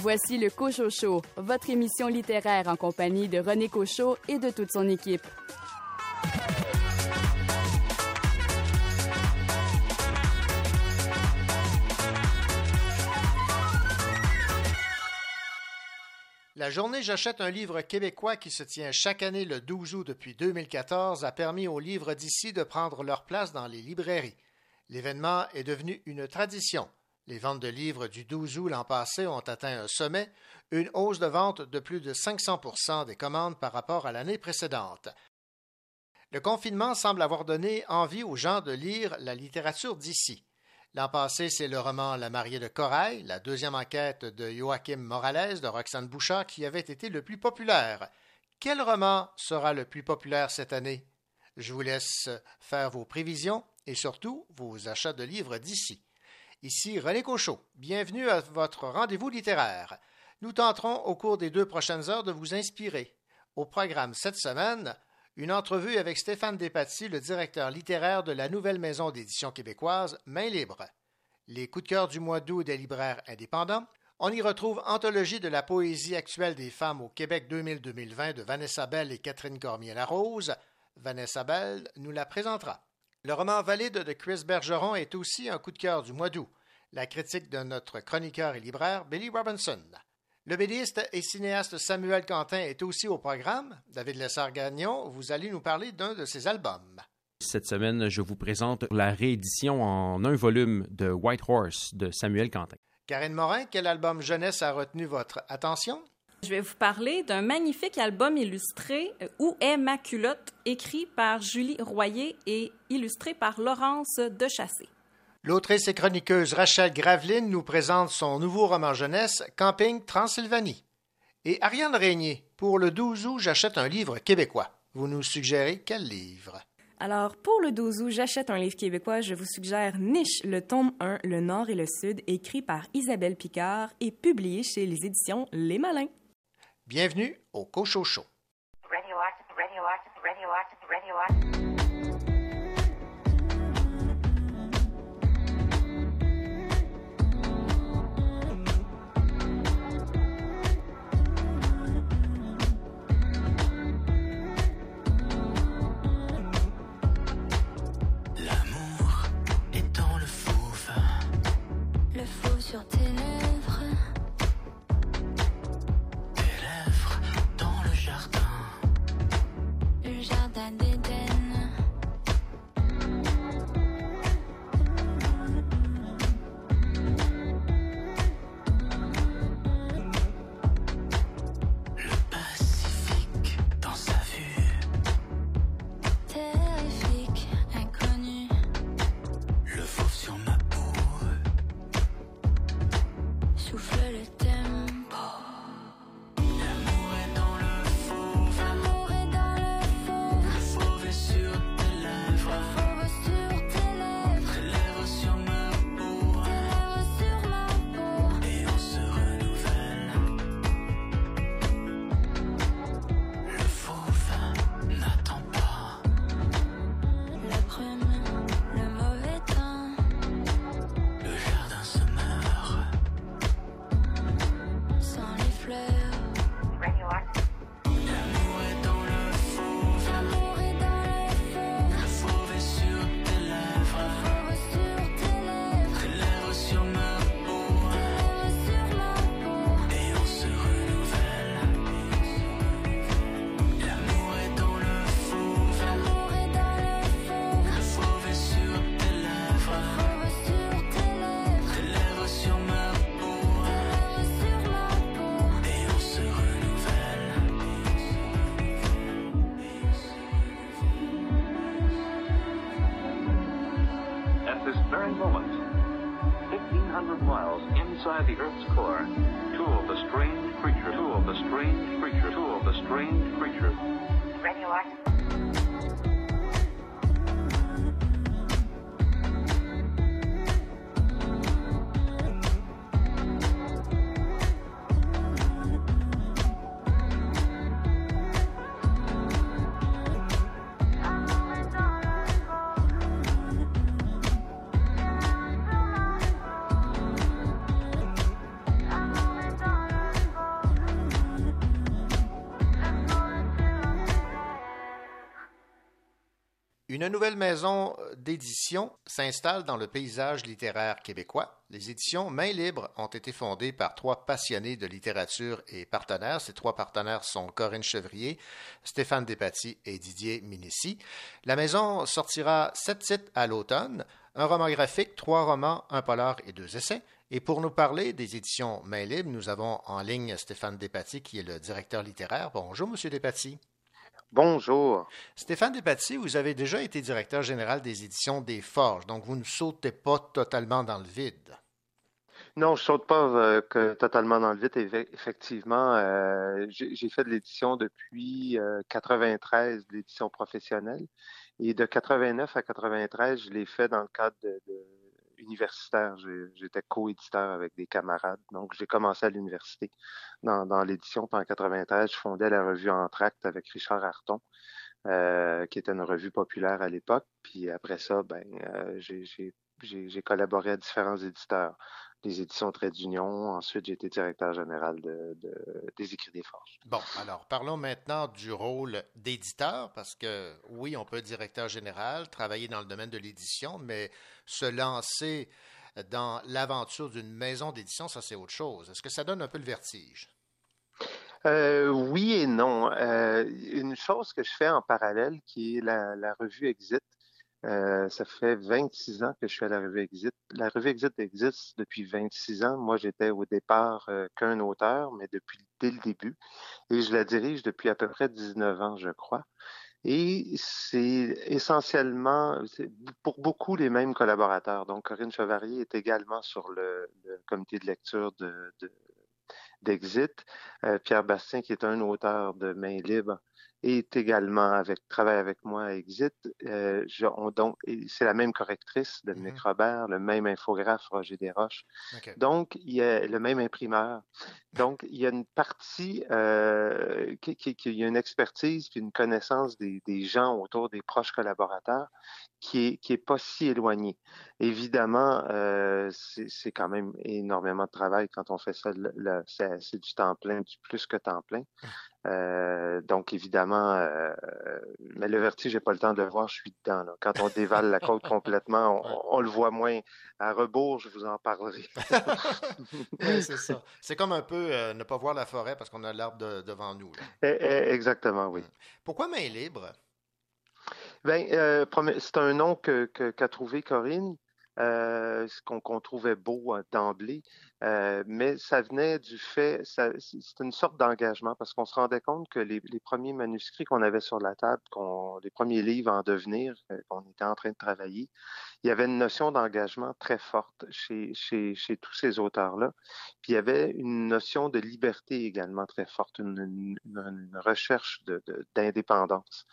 Voici le Cochot Show, votre émission littéraire en compagnie de René Cochot et de toute son équipe. La journée J'achète un livre québécois qui se tient chaque année le 12 août depuis 2014 a permis aux livres d'ici de prendre leur place dans les librairies. L'événement est devenu une tradition. Les ventes de livres du 12 août l'an passé ont atteint un sommet, une hausse de vente de plus de 500% des commandes par rapport à l'année précédente. Le confinement semble avoir donné envie aux gens de lire la littérature d'ici. L'an passé, c'est le roman La mariée de Corail, la deuxième enquête de Joachim Morales de Roxane Bouchard qui avait été le plus populaire. Quel roman sera le plus populaire cette année? Je vous laisse faire vos prévisions et surtout vos achats de livres d'ici. Ici René Cochot. Bienvenue à votre rendez-vous littéraire. Nous tenterons au cours des deux prochaines heures de vous inspirer. Au programme cette semaine, une entrevue avec Stéphane Despatie, le directeur littéraire de la nouvelle maison d'édition québécoise Main Libre. Les coups de cœur du mois d'août des libraires indépendants. On y retrouve Anthologie de la poésie actuelle des femmes au Québec 2000-2020 de Vanessa Bell et Catherine Cormier-Larose. Vanessa Bell nous la présentera. Le roman Valide de Chris Bergeron est aussi un coup de cœur du mois d'août. La critique de notre chroniqueur et libraire Billy Robinson. Le bédiste et cinéaste Samuel Quentin est aussi au programme. David Lessard-Gagnon, vous allez nous parler d'un de ses albums. Cette semaine, je vous présente la réédition en un volume de White Horse de Samuel Quentin. Karine Morin, quel album jeunesse a retenu votre attention? Je vais vous parler d'un magnifique album illustré euh, Où est ma culotte, écrit par Julie Royer et illustré par Laurence Dechassé. L'autrice et chroniqueuse Rachel Graveline nous présente son nouveau roman jeunesse Camping Transylvanie. Et Ariane Régnier, pour le 12 août, j'achète un livre québécois. Vous nous suggérez quel livre? Alors, pour le 12 août, j'achète un livre québécois. Je vous suggère Niche, le tome 1, Le Nord et le Sud, écrit par Isabelle Picard et publié chez les éditions Les Malins. Bienvenue au Cochocho. Une nouvelle maison d'édition s'installe dans le paysage littéraire québécois. Les éditions Main Libre ont été fondées par trois passionnés de littérature et partenaires. Ces trois partenaires sont Corinne Chevrier, Stéphane Despatie et Didier Minissi. La maison sortira sept titres à l'automne, un roman graphique, trois romans, un polar et deux essais. Et pour nous parler des éditions Main Libre, nous avons en ligne Stéphane Despatie, qui est le directeur littéraire. Bonjour, Monsieur Despatie. Bonjour. Stéphane Despatie, vous avez déjà été directeur général des éditions des Forges, donc vous ne sautez pas totalement dans le vide. Non, je saute pas euh, que totalement dans le vide. Effectivement, euh, j'ai fait de l'édition depuis 93, euh, l'édition professionnelle, et de 89 à 93, je l'ai fait dans le cadre de universitaire. J'étais co-éditeur avec des camarades. Donc, j'ai commencé à l'université dans, l'édition. En 93, je fondais la revue Entracte avec Richard Arton, euh, qui était une revue populaire à l'époque. Puis après ça, ben, euh, j'ai collaboré à différents éditeurs des éditions Trait d'Union. Ensuite, j'ai été directeur général de, des écrits des forces. Bon, alors parlons maintenant du rôle d'éditeur, parce que oui, on peut être directeur général, travailler dans le domaine de l'édition, mais se lancer dans l'aventure d'une maison d'édition, ça c'est autre chose. Est-ce que ça donne un peu le vertige? Euh, oui et non. Euh, une chose que je fais en parallèle, qui est la revue Exit, euh, ça fait 26 ans que je suis à la revue Exit. La revue Exit existe depuis 26 ans. Moi, j'étais au départ euh, qu'un auteur, mais depuis dès le début. Et je la dirige depuis à peu près 19 ans, je crois. Et c'est essentiellement, pour beaucoup, les mêmes collaborateurs. Donc, Corinne Chevarier est également sur le, comité de lecture de, d'Exit. Euh, Pierre Bastien, qui est un auteur de Main Libre, est également avec travaille avec moi à Exit. Euh, donc, c'est la même correctrice, Dominique mm Robert, le même infographe, Roger Desroches. Donc, il y a le même imprimeur. Donc, il y a une partie euh, qui, qui, qui, il y a une expertise puis une connaissance des, des gens autour des proches collaborateurs qui est, qui est pas si éloigné. Évidemment, euh, c'est quand même énormément de travail quand on fait ça. C'est du temps plein, du plus que temps plein. Euh, donc, évidemment, euh, mais le vertige, j'ai pas le temps de le voir, je suis dedans. Là. Quand on dévale la côte complètement, on, le voit moins. À rebours, je vous en parlerai. c'est ça. C'est comme un peu euh, ne pas voir la forêt parce qu'on a l'arbre devant nous. Eh, eh, exactement, oui. Pourquoi main libre? Ben, c'est un nom qu'a que, trouvé Corinne, euh, qu'on trouvait beau hein, d'emblée, euh, mais ça venait du fait, c'est une sorte d'engagement parce qu'on se rendait compte que les, premiers manuscrits qu'on avait sur la table, les premiers livres en devenir, euh, qu'on était en train de travailler, il y avait une notion d'engagement très forte chez, chez, chez tous ces auteurs-là. Puis il y avait une notion de liberté également très forte, une, une, recherche d'indépendance.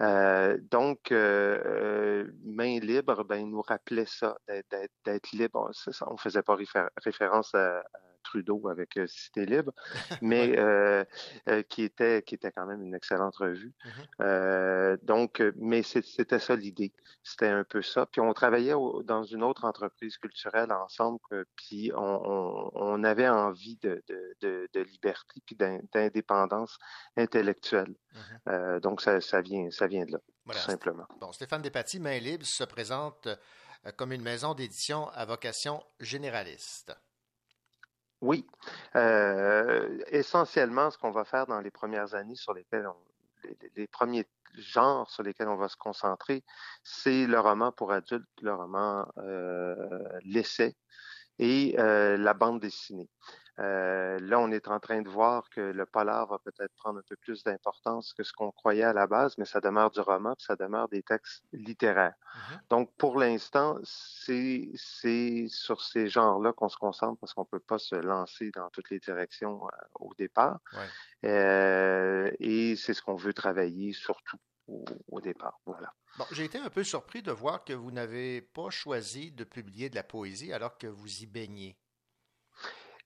De, euh, donc, euh, main libre, ben, nous rappelait ça, d'être libre. on ne faisait pas référence à, Trudeau avec Cité Libre, mais qui était qui était quand même une excellente revue. Mm-hmm. donc, mais c'était ça l'idée. C'était un peu ça. Puis on travaillait dans une autre entreprise culturelle ensemble, puis on, avait envie de, de, liberté puis d'indépendance intellectuelle. Mm-hmm. donc ça, ça vient ça vient de là, tout simplement. Bon, Stéphane Despatie, Main Libre, se présente euh, comme une maison d'édition à vocation généraliste. Oui. Euh, essentiellement, ce qu'on va faire dans les premières années sur lesquelles les, premiers genres sur lesquels on va se concentrer, c'est le roman pour adultes, le roman euh, l'essai et la bande dessinée. Euh, là, on est en train de voir que le polar va peut-être prendre un peu plus d'importance que ce qu'on croyait à la base, mais ça demeure du roman, puis ça demeure des textes littéraires. Mm-hmm. Donc, pour l'instant, c'est sur ces genres-là qu'on se concentre parce qu'on peut pas se lancer dans toutes les directions euh, au départ. Euh, et c'est ce qu'on veut travailler surtout au, au départ. Voilà. Bon, j'ai été un peu surpris de voir que vous n'avez pas choisi de publier de la poésie alors que vous y baignez.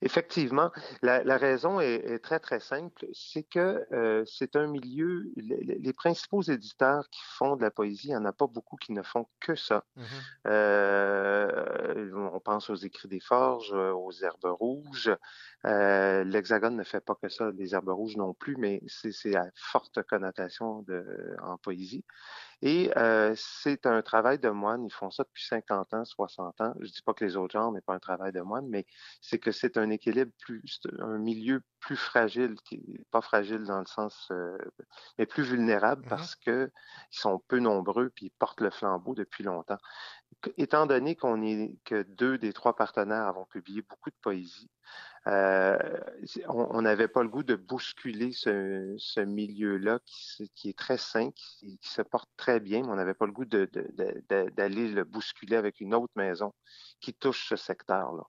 Effectivement, la, raison est, très, très simple. C'est que euh, c'est un milieu, les, principaux éditeurs qui font de la poésie, il n'y en a pas beaucoup qui ne font que ça. Mm-hmm. Euh, on pense aux écrits des forges, aux herbes rouges. Euh, L'Hexagone ne fait pas que ça, les herbes rouges non plus, mais c'est à forte connotation de, en poésie. Et euh, c'est un travail de moine. Ils font ça depuis 50 ans, 60 ans. Je dis pas que les autres genres n'est pas un travail de moine, mais c'est que c'est un équilibre plus, un milieu plus fragile, qui pas fragile dans le sens, euh, mais plus vulnérable mm-hmm. parce que ils sont peu nombreux puis ils portent le flambeau depuis longtemps. Étant donné qu'on est que deux des trois partenaires avons publié beaucoup de poésie, euh, on n'avait pas le goût de bousculer ce, milieu-là qui, est très sain, qui, se porte très bien, mais on n'avait pas le goût d'aller le bousculer avec une autre maison qui touche ce secteur-là.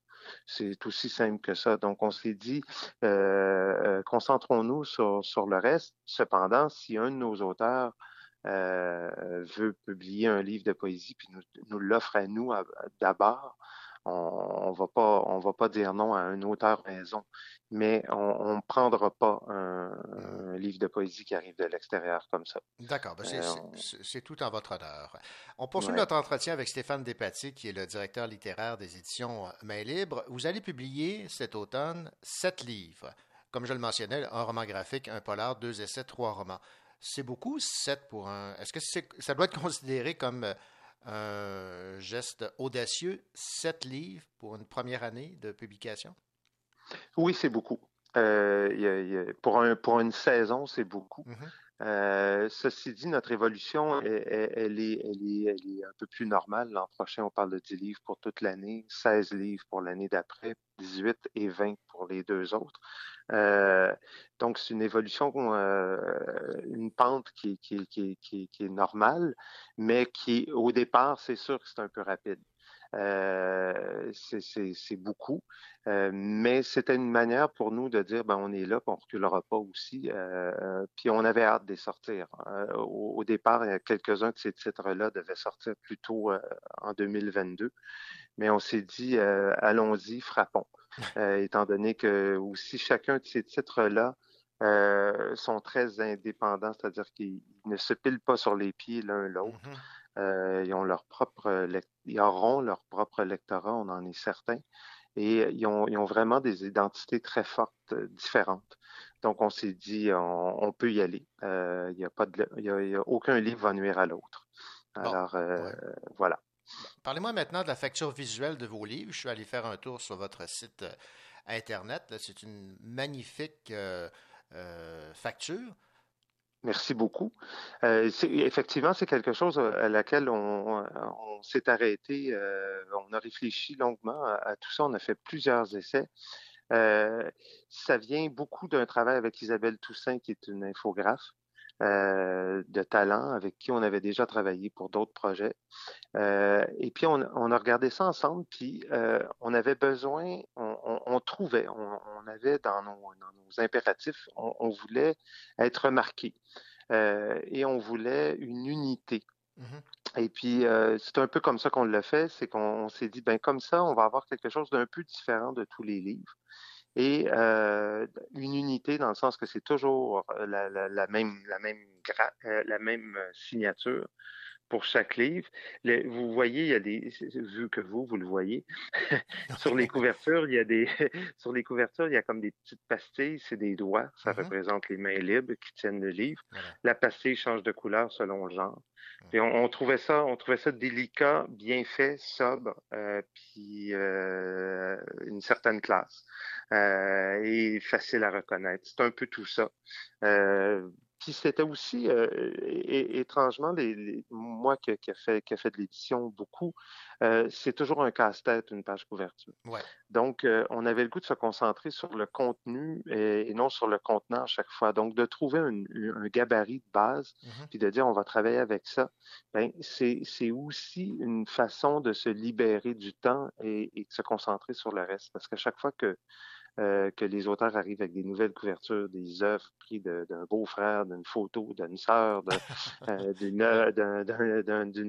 C'est aussi simple que ça. Donc, on s'est dit, euh, euh, concentrons-nous sur, le reste. Cependant, si un de nos auteurs veut publier un livre de poésie puis nous l'offre à nous d'abord, on, ne va pas, on va pas dire non à un auteur maison, mais on, ne prendra pas un, livre de poésie qui arrive de l'extérieur comme ça. D'accord, ben, euh, c'est tout en votre honneur. On poursuit notre entretien avec Stéphane Despatie, qui est le directeur littéraire des éditions Main Libre. Vous allez publier cet automne sept livres. Comme je le mentionnais, un roman graphique, un polar, deux essais, trois romans. C'est beaucoup, sept pour un. Est-ce que ça doit être considéré comme euh, un geste audacieux, sept livres pour une première année de publication? Oui, c'est beaucoup. Euh, pour, un, pour une saison, c'est beaucoup. Mm-hmm. Euh, ceci dit, notre évolution, elle, est, un peu plus normale. L'an prochain, on parle de 10 livres pour toute l'année, 16 livres pour l'année d'après, 18 et 20 pour les deux autres. Euh, donc, c'est une évolution, euh, une pente qui, est normale, mais qui, au départ, c'est sûr que c'est un peu rapide. Euh, c'est beaucoup. Mais c'était une manière pour nous de dire, ben, on est là, puis on reculera pas aussi. Puis on avait hâte de sortir. Au, départ, il y a quelques-uns de ces titres-là devaient sortir plutôt en 2022. Mais on s'est dit, allons-y, frappons. Étant donné que aussi chacun de ces titres-là sont très indépendants, c'est-à-dire qu'ils ne se pilent pas sur les pieds l'un l'autre. Mm-hmm. Euh, ils, ont leur propre ils auront leur propre lectorat, on en est certain. Et ils ont, ils ont vraiment des identités très fortes, euh, différentes. Donc, on s'est dit, on, peut y aller. Euh, il n'y a, pas de, y a, aucun livre va nuire à l'autre. Alors, voilà. Parlez-moi maintenant de la facture visuelle de vos livres. Je suis allé faire un tour sur votre site Internet. C'est une magnifique facture. Merci beaucoup. Euh, effectivement, c'est quelque chose à laquelle on, s'est arrêté. Euh, on a réfléchi longuement à, tout ça. On a fait plusieurs essais. Euh, ça vient beaucoup d'un travail avec Isabelle Toussaint, qui est une infographe. Euh, de talent avec qui on avait déjà travaillé pour d'autres projets. Euh, et puis, on, a regardé ça ensemble, puis euh, on avait besoin, on, trouvait, on, avait dans nos, impératifs, on, voulait être remarqué et on voulait une unité. Mm-hmm. Et puis, c'est un peu comme ça qu'on l'a fait, c'est qu'on s'est dit, ben comme ça, on va avoir quelque chose d'un peu différent de tous les livres et euh, une unité dans le sens que c'est toujours euh, la, la, la, même la même euh, la même signature pour chaque livre. vous voyez, il y a des vu que vous vous le voyez sur les couvertures, il y a des sur les couvertures, il y a comme des petites pastilles, c'est des doigts, ça mm-hmm. représente les mains libres qui tiennent le livre. La pastille change de couleur selon le genre. Et on, trouvait ça, on trouvait ça délicat, bien fait, sobre, euh, puis euh, une certaine classe euh, et facile à reconnaître. C'est un peu tout ça. Puis c'était aussi euh, étrangement, les, moi qui, qui, a fait, qui a fait de l'édition beaucoup, euh, c'est toujours un casse-tête, une page couverture. Ouais. Donc, euh, on avait le goût de se concentrer sur le contenu et, non sur le contenant à chaque fois. Donc, de trouver un, un gabarit de base, mm-hmm. puis de dire on va travailler avec ça, ben, c'est aussi une façon de se libérer du temps et, et de se concentrer sur le reste. Parce qu'à chaque fois que euh, que les auteurs arrivent avec des nouvelles couvertures, des œuvres prises d'un beau-frère, d'une photo, d'une sœur, euh, d'une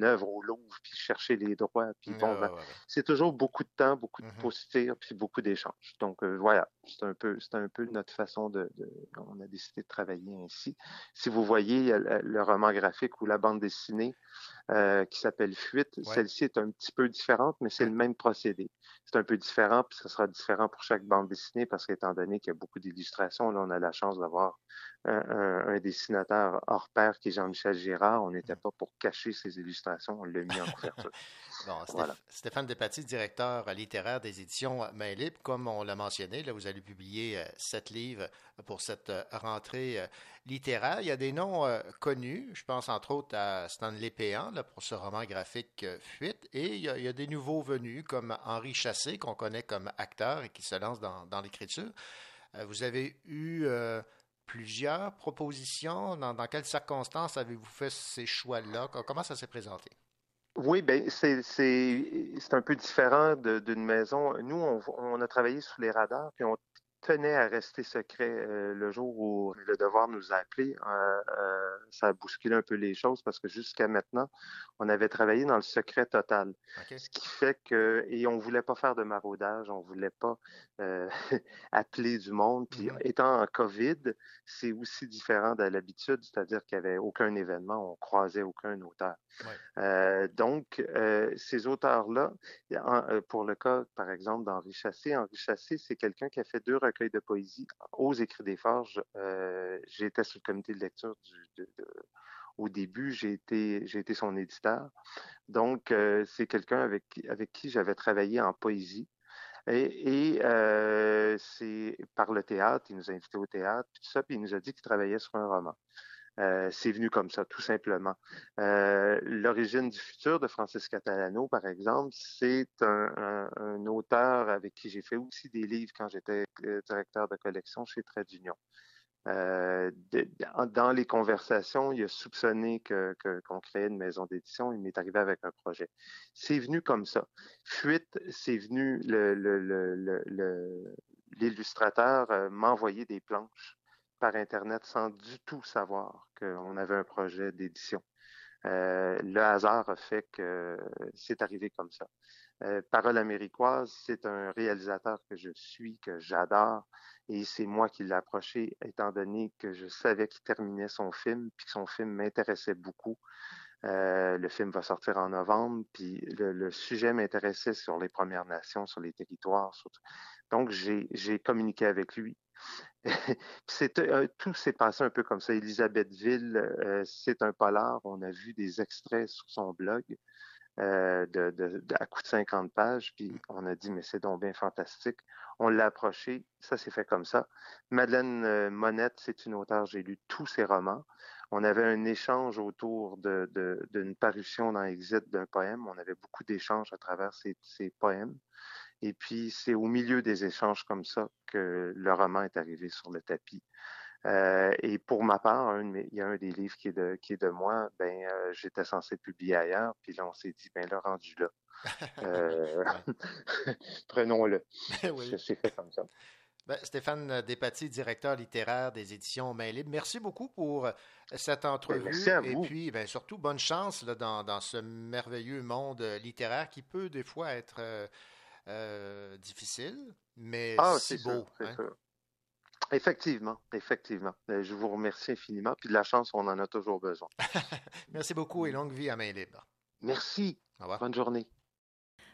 œuvre au Louvre, puis chercher les droits. Puis bon, ben, c'est toujours beaucoup de temps, beaucoup de mmh puis beaucoup d'échanges. Donc euh, voilà, c'est un peu, c'est un peu notre façon de, on a décidé de travailler ainsi. Si vous voyez le roman graphique ou la bande dessinée, euh, qui s'appelle Fuite. Celle-ci est un petit peu différente, mais c'est le même procédé. C'est un peu différent, puis ce sera différent pour chaque bande dessinée parce qu'étant donné qu'il y a beaucoup d'illustrations, là, on a la chance d'avoir un, dessinateur hors pair qui est Jean-Michel Girard. On n'était mmh. pas pour cacher ses illustrations, on l'a mis en couverture. Stéphane Despatie, directeur littéraire des éditions Main Libre, comme on l'a mentionné, là, vous allez publier euh, sept livres pour cette euh, rentrée littéraire. Il y a des noms connus, je pense entre autres à Stanley Péan pour ce roman graphique Fuite, et il y, a, des nouveaux venus comme Henri Chassé, qu'on connaît comme acteur et qui se lance dans, l'écriture. vous avez eu plusieurs propositions. Dans, quelles circonstances avez-vous fait ces choix-là? Comment ça s'est présenté? Oui, ben c'est un peu différent d'une maison. Nous, on, on, a travaillé sous les radars, puis on tenait à rester secret euh, le jour où le devoir nous a appelés. Euh, euh, ça a bousculé un peu les choses parce que jusqu'à maintenant, on avait travaillé dans le secret total. Ce qui fait que, et on voulait pas faire de maraudage, on voulait pas appeler du monde. Puis mm-hmm. étant en COVID, c'est aussi différent de l'habitude, c'est-à-dire qu'il n'y avait aucun événement, on croisait aucun auteur. donc, ces auteurs-là, pour le cas, par exemple, d'Henri Chassé, Henri Chassé, c'est quelqu'un qui a fait deux recueil de poésie aux Écrits des Forges. Euh, j'étais sur le comité de lecture au début, j'ai été, son éditeur. Donc, euh, c'est quelqu'un avec, qui j'avais travaillé en poésie. Et, euh, c'est par le théâtre, il nous a invités au théâtre, tout ça, puis il nous a dit qu'il travaillait sur un roman. Euh, c'est venu comme ça, tout simplement. Euh, L'origine du futur de Francis Catalano, par exemple, c'est un, auteur avec qui j'ai fait aussi des livres quand j'étais euh, directeur de collection chez Trade dans les conversations, il a soupçonné qu'on que, créait une maison d'édition. Il m'est arrivé avec un projet. C'est venu comme ça. Fuite, c'est venu l'illustrateur m'envoyer des planches par Internet sans du tout savoir qu'on avait un projet d'édition. Euh, le hasard a fait que c'est arrivé comme ça. Euh, Parole américoise, c'est un réalisateur que je suis, que j'adore, et c'est moi qui l'ai approché, étant donné que je savais qu'il terminait son film, puis que son film m'intéressait beaucoup. Euh, le film va sortir en novembre, puis le, sujet m'intéressait sur les Premières Nations, sur les territoires. Donc, j'ai communiqué avec lui. euh, tout s'est passé un peu comme ça. Elisabethville, euh, c'est un polar. On a vu des extraits sur son blog euh, à coup de 50 pages, puis on a dit mais c'est donc bien fantastique. On l'a approché, ça s'est fait comme ça. Madeleine Monette, c'est une auteure. J'ai lu tous ses romans. On avait un échange autour d'une parution dans Exit d'un poème. On avait beaucoup d'échanges à travers ces poèmes. Et puis, c'est au milieu des échanges comme ça que le roman est arrivé sur le tapis. Euh, et pour ma part, il y a un des livres qui est de, qui est de moi, ben, euh, j'étais censé publier ailleurs, puis là, on s'est dit, ben là, rendu là. Euh, prenons-le. C'est fait comme ça. Ben, Stéphane Despatie, directeur littéraire des éditions Main Libre, merci beaucoup pour cette ben, entrevue. Merci à vous. Et puis, ben, surtout, bonne chance là, dans, dans, ce merveilleux monde littéraire qui peut des fois être euh, difficile, mais ah, si beau. Hein. Effectivement, effectivement. Euh, je vous remercie infiniment. Puis de la chance, on en a toujours besoin. Merci beaucoup et longue vie à main libre. Merci. Bonne journée.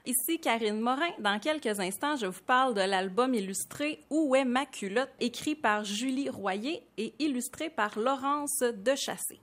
Ici Karine Morin. Dans quelques instants, je vous parle de l'album illustré Où est ma culotte, écrit par Julie Royer et illustré par Laurence Dechassé.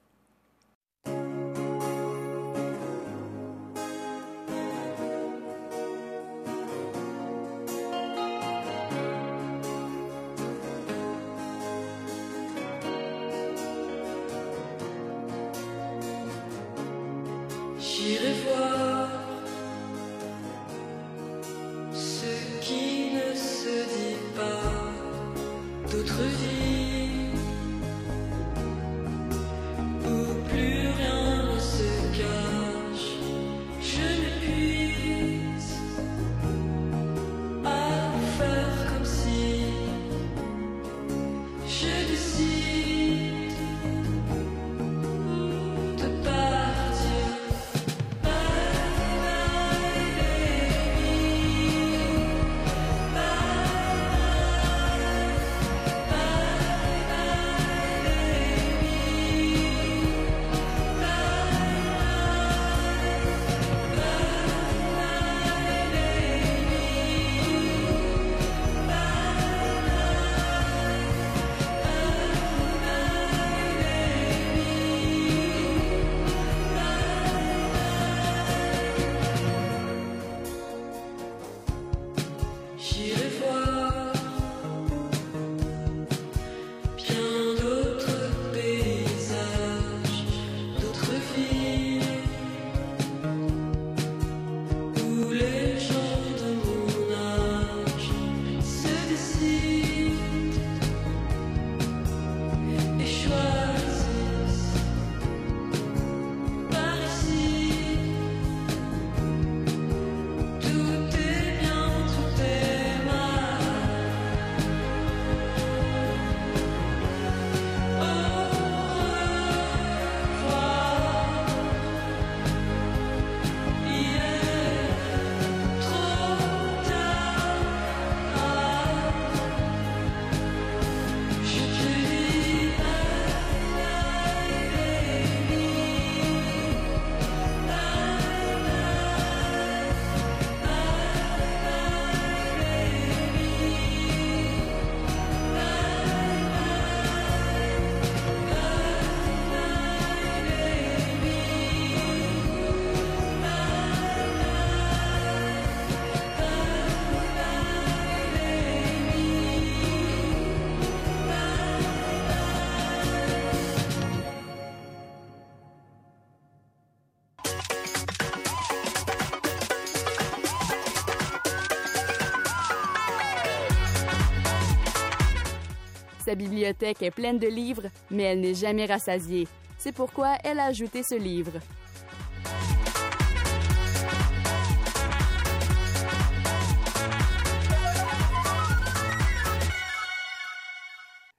Sa bibliothèque est pleine de livres, mais elle n'est jamais rassasiée. C'est pourquoi elle a ajouté ce livre.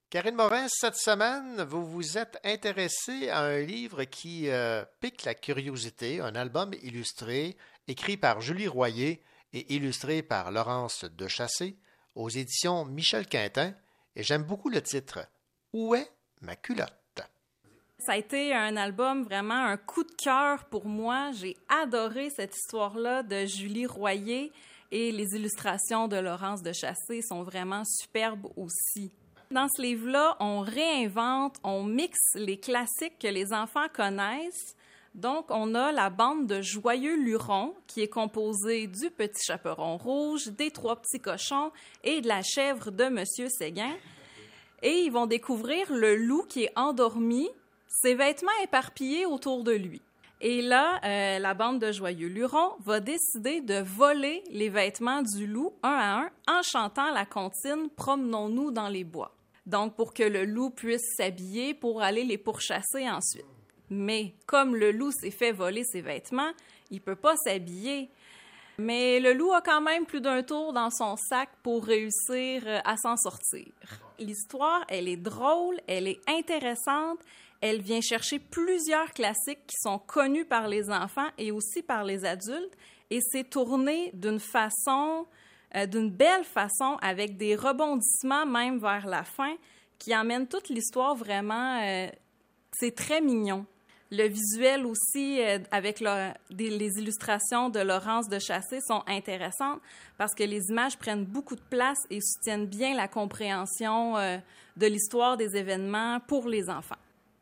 Karine Morin, cette semaine, vous vous êtes intéressée à un livre qui euh, pique la curiosité, un album illustré, écrit par Julie Royer et illustré par Laurence Dechassé, aux éditions Michel Quintin, et j'aime beaucoup le titre Où est ma culotte? Ça a été un album vraiment un coup de cœur pour moi. J'ai adoré cette histoire-là de Julie Royer et les illustrations de Laurence Dechassé sont vraiment superbes aussi. Dans ce livre-là, on réinvente, on mixe les classiques que les enfants connaissent. Donc, on a la bande de Joyeux Luron, qui est composée du petit chaperon rouge, des trois petits cochons et de la chèvre de Monsieur Séguin. Et ils vont découvrir le loup qui est endormi, ses vêtements éparpillés autour de lui. Et là, euh, la bande de Joyeux Luron va décider de voler les vêtements du loup un à un en chantant la comptine Promenons-nous dans les bois. Donc, pour que le loup puisse s'habiller pour aller les pourchasser ensuite. Mais comme le loup s'est fait voler ses vêtements, il peut pas s'habiller. Mais le loup a quand même plus d'un tour dans son sac pour réussir euh, à s'en sortir. L'histoire, elle est drôle, elle est intéressante, elle vient chercher plusieurs classiques qui sont connus par les enfants et aussi par les adultes, et c'est tourné d'une façon, euh, d'une belle façon, avec des rebondissements même vers la fin, qui amènent toute l'histoire vraiment. Euh, c'est très mignon. Le visuel aussi, euh, avec les illustrations de Laurence de Chassé, sont intéressantes parce que les images prennent beaucoup de place et soutiennent bien la compréhension de l'histoire des événements pour les enfants.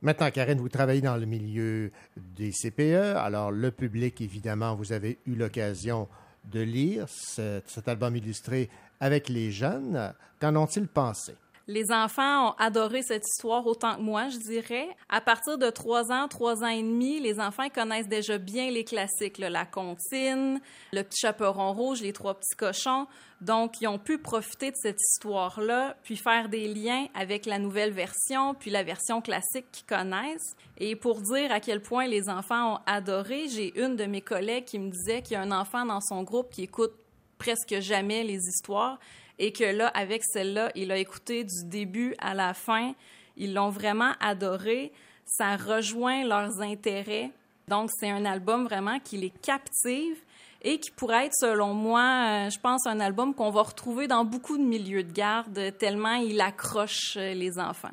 Maintenant, Karine, vous travaillez dans le milieu des CPE. Alors, le public, évidemment, vous avez eu l'occasion de lire cet, album illustré avec les jeunes. Qu'en ont-ils pensé? Les enfants ont adoré cette histoire autant que moi, je dirais. À partir de trois ans, trois ans et demi, les enfants connaissent déjà bien les classiques, la comptine, le petit chaperon rouge, les trois petits cochons. Donc, ils ont pu profiter de cette histoire-là, puis faire des liens avec la nouvelle version, puis la version classique qu'ils connaissent. Et pour dire à quel point les enfants ont adoré, j'ai une de mes collègues qui me disait qu'il y a un enfant dans son groupe qui écoute presque jamais les histoires et que là, avec celle-là, il a écouté du début à la fin. Ils l'ont vraiment adoré. Ça rejoint leurs intérêts. Donc, c'est un album vraiment qui les captive et qui pourrait être, selon moi, euh, je pense, un album qu'on va retrouver dans beaucoup de milieux de garde, tellement il accroche euh, les enfants.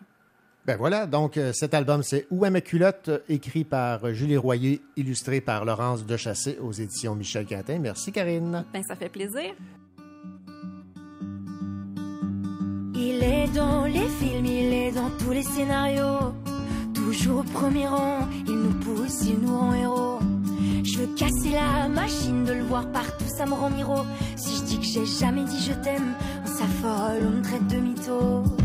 Ben voilà, donc euh, cet album, c'est Où est ma culotte, écrit par Julie Royer, illustré par Laurence Dechassé aux éditions Michel Quintin. Merci, Karine. Ben, ça fait plaisir. Il est dans les films, il est dans tous les scénarios. Toujours au premier rang, il nous pousse, il nous rend héros. Je veux casser la machine, de le voir partout, ça me rend miro. Si je dis que j'ai jamais dit je t'aime, on s'affole, on me traite de mytho.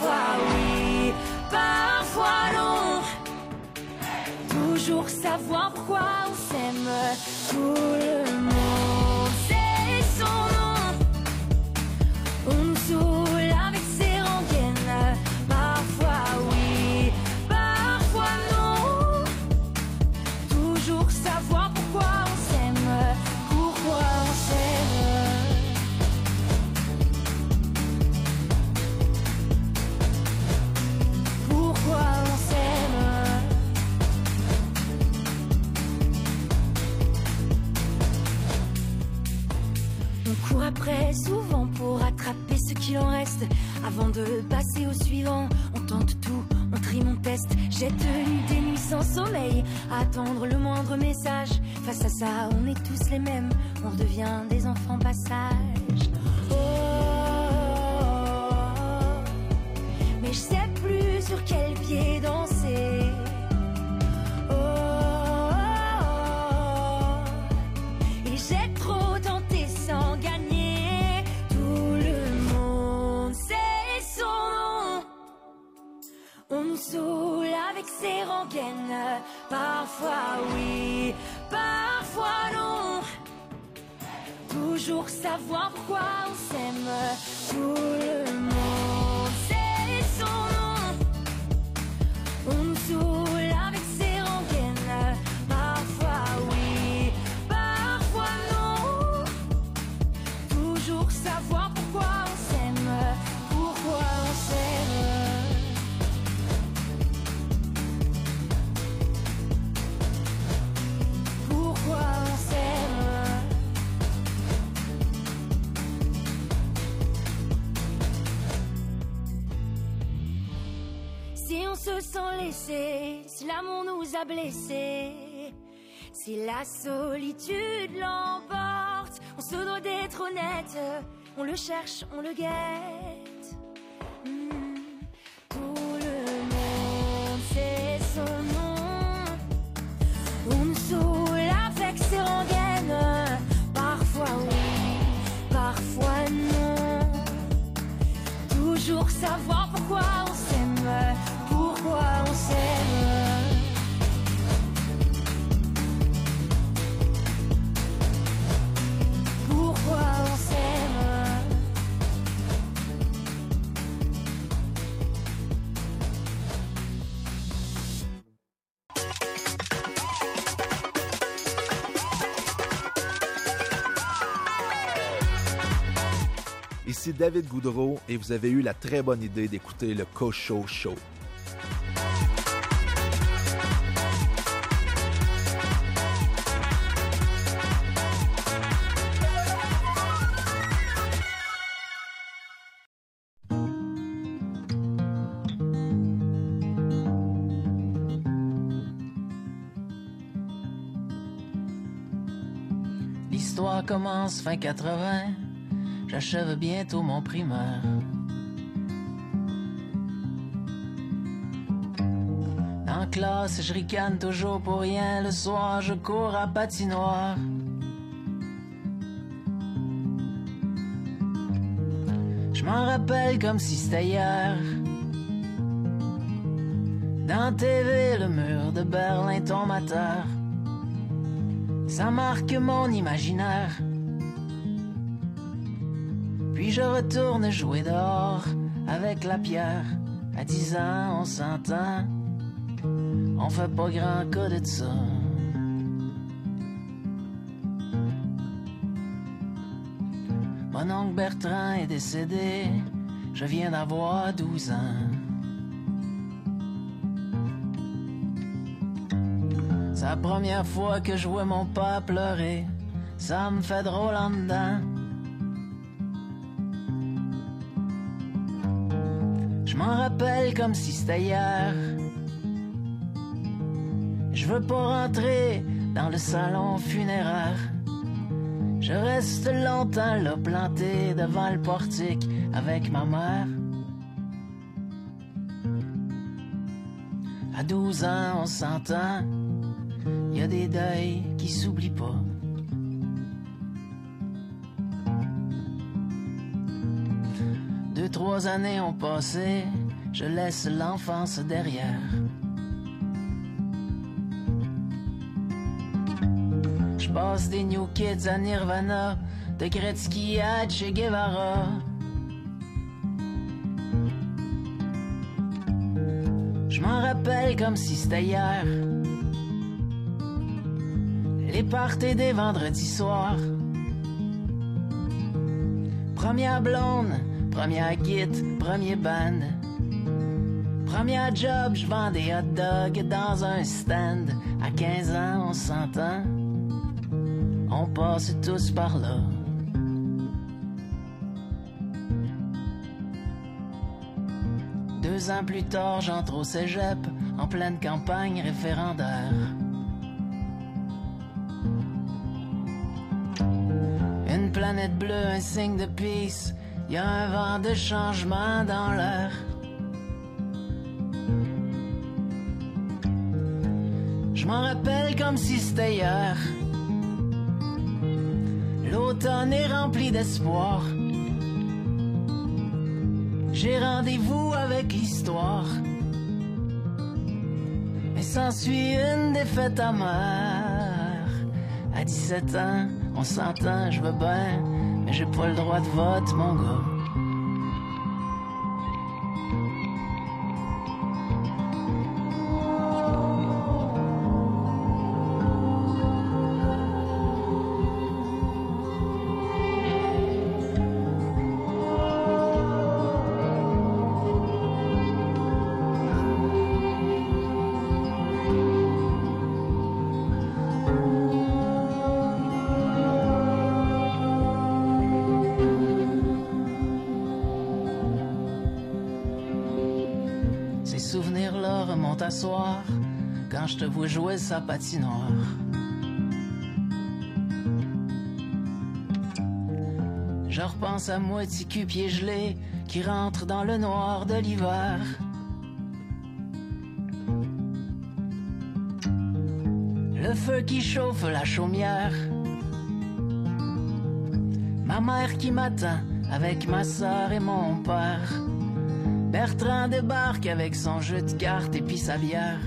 Parfois oui, parfois non. Toujours savoir pourquoi on s'aime. Tout le Avant de passer au suivant, on tente tout, on trie, on teste. J'ai tenu des nuits sans sommeil, attendre le moindre message. Face à ça, on est tous les mêmes, on redevient des enfants passage. Oh, mais je sais plus sur quel pied danser. Parfois oui, parfois non. Toujours savoir pourquoi on s'aime. Tout le laissé, si l'amour nous a blessés, si la solitude l'emporte, on se doit d'être honnête, on le cherche, on le guette. Hmm. Tout le monde sait son nom. On nous saoule avec ses rengaines. Parfois oui, parfois non. Toujours savoir Ici David Goudreau et vous avez eu la très bonne idée d'écouter le Cocho Show. L'histoire commence fin 80. J'achève bientôt mon primaire. En classe, je ricane toujours pour rien. Le soir, je cours à patinoire. Je m'en rappelle comme si c'était hier. Dans TV, le mur de Berlin tombe à. Ça marque mon imaginaire. Je retourne jouer dehors avec la pierre. À 10 ans, on s'entend. On fait pas grand cas de ça. Mon oncle Bertrand est décédé. Je viens d'avoir 12 ans. C'est la première fois que je vois mon père pleurer. Ça me fait drôle en dedans. Rappelle comme si c'était hier. Je veux pas rentrer dans le salon funéraire. Je reste longtemps là planté devant le portique avec ma mère. À 12 ans, on s'entend. Y a des deuils qui s'oublient pas. Deux, trois années ont passé, je laisse l'enfance derrière. Je des New Kids à Nirvana, de Gretzky à Che Guevara. Je m'en rappelle comme si c'était hier. Les parties des vendredis soirs. Première blonde, première kit, premier band. Premier job, je vends des hot dogs dans un stand. À 15 ans, on s'entend. On passe tous par là. Deux ans plus tard, j'entre au cégep en pleine campagne référendaire. Une planète bleue, un signe de peace. Y a un vent de changement dans l'air. Je m'en rappelle comme si c'était hier. L'automne est rempli d'espoir. J'ai rendez-vous avec l'histoire. s'ensuit une défaite amère. À 17 ans, on s'entend, je veux bien, mais j'ai pas le droit de vote, mon gars. Quand je te vois jouer sa patinoire. Je repense à moitié cul pied gelé qui rentre dans le noir de l'hiver. Le feu qui chauffe la chaumière. Ma mère qui m'attend avec ma soeur et mon père. Bertrand débarque avec son jeu de cartes et puis sa bière.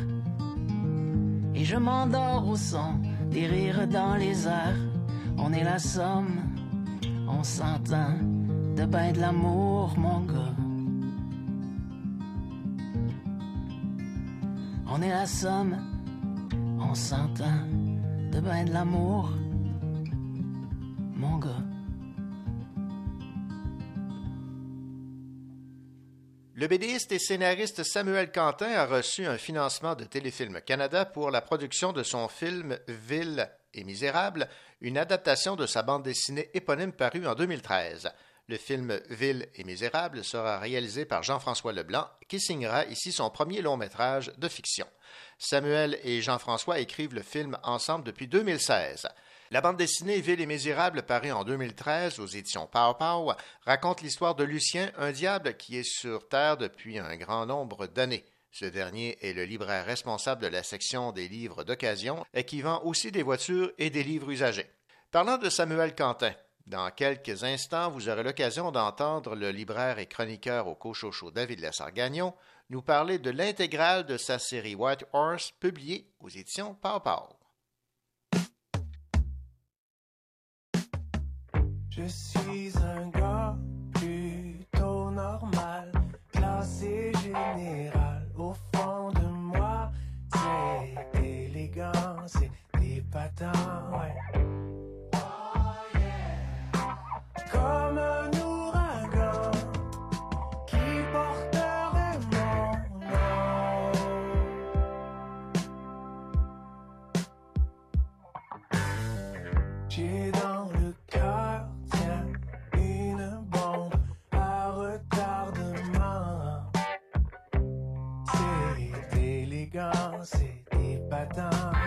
Et je m'endors au son des rires dans les airs. On est la somme, on s'entend, de ben de l'amour, mon gars. On est la somme, on s'entend, de ben de l'amour, Le BDiste et scénariste Samuel Quentin a reçu un financement de Téléfilm Canada pour la production de son film Ville et Misérable, une adaptation de sa bande dessinée éponyme parue en 2013. Le film Ville et Misérable sera réalisé par Jean-François Leblanc, qui signera ici son premier long métrage de fiction. Samuel et Jean-François écrivent le film ensemble depuis 2016. La bande dessinée Ville et Misérable, parue en 2013 aux éditions Pow Pow, raconte l'histoire de Lucien, un diable qui est sur Terre depuis un grand nombre d'années. Ce dernier est le libraire responsable de la section des livres d'occasion et qui vend aussi des voitures et des livres usagés. Parlant de Samuel Quentin, dans quelques instants, vous aurez l'occasion d'entendre le libraire et chroniqueur au Cochocho David Lessargagnon nous parler de l'intégrale de sa série White Horse publiée aux éditions Pow. Je suis un gars plutôt normal, classé général. Au fond de moi, c'est élégant, c'est épatant, Adam.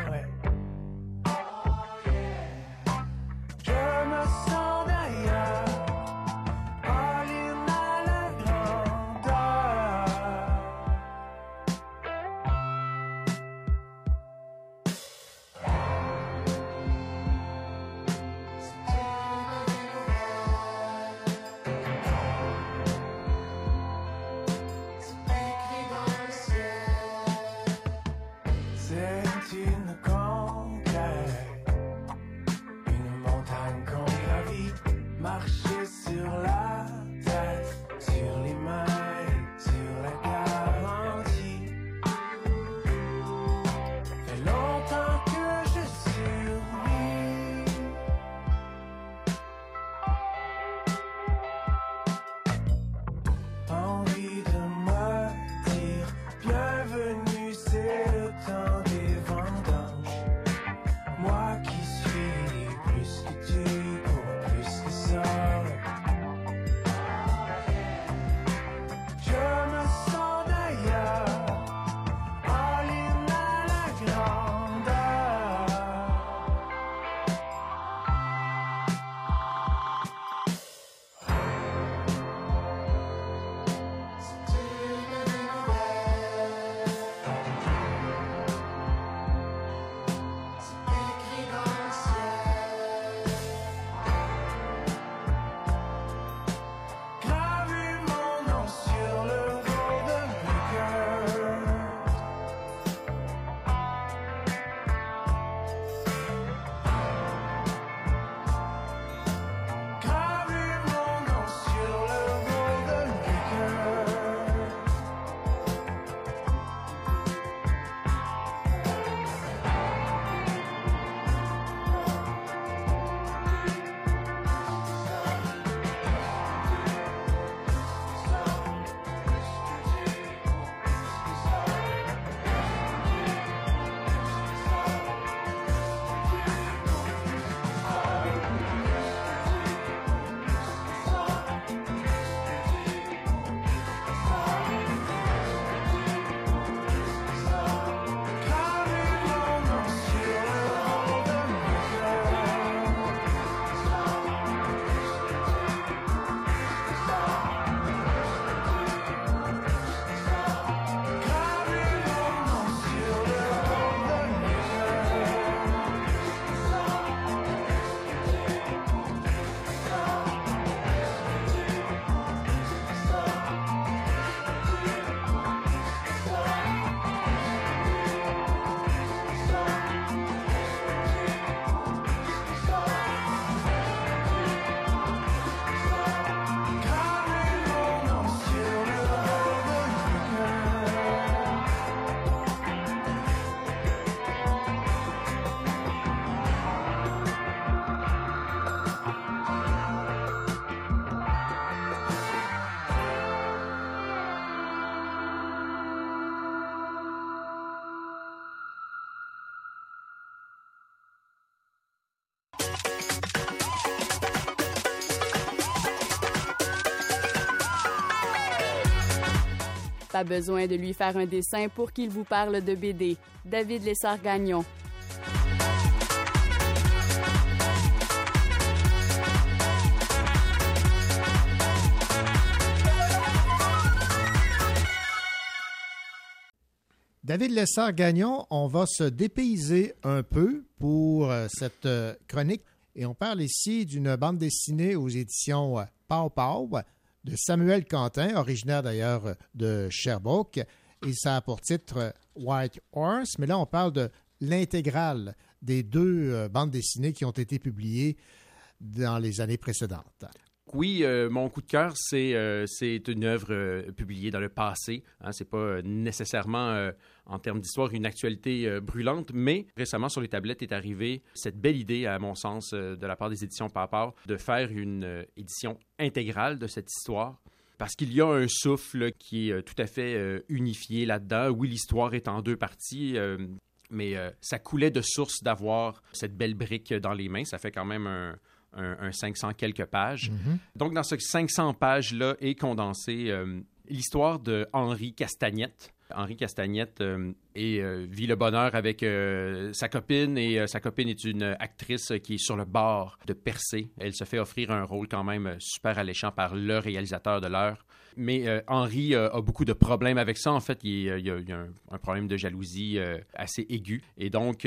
Pas besoin de lui faire un dessin pour qu'il vous parle de BD. David Lessard-Gagnon. David Lessard-Gagnon, on va se dépayser un peu pour euh, cette euh, chronique et on parle ici d'une bande dessinée aux éditions euh, Pau Pau de Samuel Quentin, originaire d'ailleurs de Sherbrooke, et ça a pour titre White Horse, mais là on parle de l'intégrale des deux bandes dessinées qui ont été publiées dans les années précédentes. Oui, euh, mon coup de cœur, c'est euh, une œuvre euh, publiée dans le passé. Hein, c'est pas nécessairement en termes d'histoire une actualité brûlante, mais récemment sur les tablettes est arrivée cette belle idée, à mon sens, de la part des éditions Papar, de faire une édition intégrale de cette histoire. Parce qu'il y a un souffle qui est tout à fait unifié là-dedans. Oui, l'histoire est en deux parties, mais ça coulait de source d'avoir cette belle brique dans les mains. Ça fait quand même un, un, 500 quelques pages. Mhm. Donc, dans ce 500 pages-là est condensée euh, l'histoire de Henri Castagnette. Henri Castagnette euh, euh, vit le bonheur avec sa copine et sa copine est une actrice qui est sur le bord de percer. Elle se fait offrir un rôle quand même super alléchant par le réalisateur de l'heure. Mais Henri a beaucoup de problèmes avec ça. En fait, il, y a, un, un, problème de jalousie assez aigu. Et donc,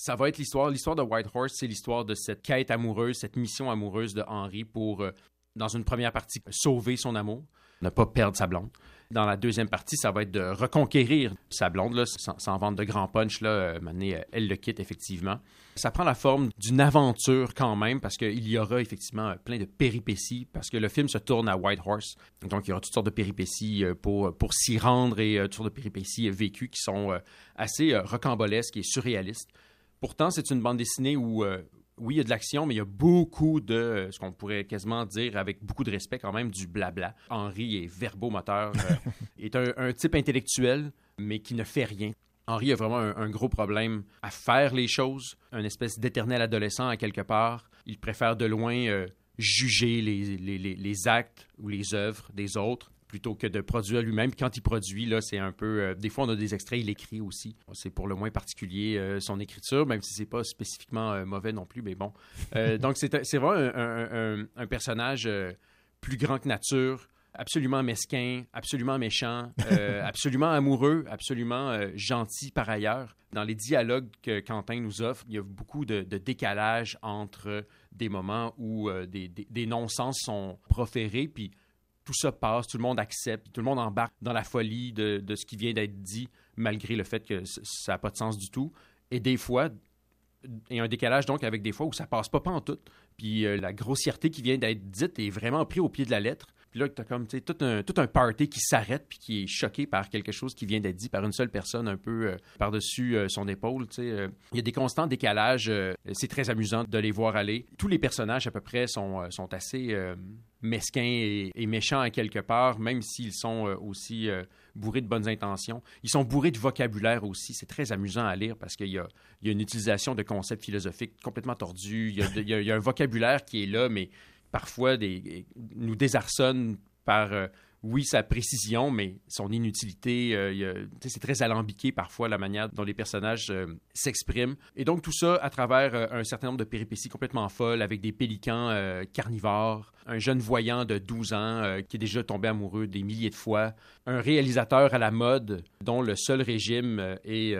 ça va être l'histoire. L'histoire de White Horse, c'est l'histoire de cette quête amoureuse, cette mission amoureuse de Henry pour, euh, dans une première partie, sauver son amour, ne pas perdre sa blonde. Dans la deuxième partie, ça va être de reconquérir sa blonde, là, sans, vendre de grands punch. Là, euh, euh, elle le quitte effectivement. Ça prend la forme d'une aventure quand même, parce qu'il y aura effectivement plein de péripéties, parce que le film se tourne à White Horse. Donc, il y aura toutes sortes de péripéties pour, pour s'y rendre et toutes sortes de péripéties vécues qui sont assez rocambolesques et surréalistes. Pourtant, c'est une bande dessinée où, euh, oui, il y a de l'action, mais il y a beaucoup de, euh, ce qu'on pourrait quasiment dire avec beaucoup de respect quand même, du blabla. Henri est verbomoteur, euh, est un, type intellectuel, mais qui ne fait rien. Henri a vraiment un, gros problème à faire les choses, un espèce d'éternel adolescent à quelque part. Il préfère de loin juger les, les, actes ou les œuvres des autres plutôt que de produire lui-même. Quand il produit, là, c'est un peu. Euh, des fois, on a des extraits, il écrit aussi. C'est pour le moins particulier euh, son écriture, même si c'est pas spécifiquement euh, mauvais non plus, mais bon. donc, c'est vraiment un, personnage plus grand que nature, absolument mesquin, absolument méchant, absolument amoureux, absolument gentil par ailleurs. Dans les dialogues que Quentin nous offre, il y a beaucoup de, décalage entre des moments où des, des non-sens sont proférés, puis tout ça passe, tout le monde accepte, tout le monde embarque dans la folie de, ce qui vient d'être dit, malgré le fait que ça n'a pas de sens du tout. Et des fois, il y a un décalage donc avec des fois où ça passe pas en tout. Puis euh, la grossièreté qui vient d'être dite est vraiment pris au pied de la lettre. Puis là, tu as comme tout un, tout un party qui s'arrête puis qui est choqué par quelque chose qui vient d'être dit par une seule personne un peu euh, par-dessus euh, son épaule. Il y a des constants décalages. c'est très amusant de les voir aller. Tous les personnages à peu près sont, sont assez mesquins et, méchants à quelque part, même s'ils sont aussi bourrés de bonnes intentions. Ils sont bourrés de vocabulaire aussi. C'est très amusant à lire parce qu'il y, y a, une utilisation de concepts philosophiques complètement tordus. Y, il y a un vocabulaire qui est là, mais parfois nous désarçonne par, euh, oui, sa précision, mais son inutilité. Euh, c'est très alambiqué parfois la manière dont les personnages euh, s'expriment. Et donc tout ça à travers un certain nombre de péripéties complètement folles avec des pélicans carnivores, un jeune voyant de 12 ans qui est déjà tombé amoureux des milliers de fois, un réalisateur à la mode dont le seul régime est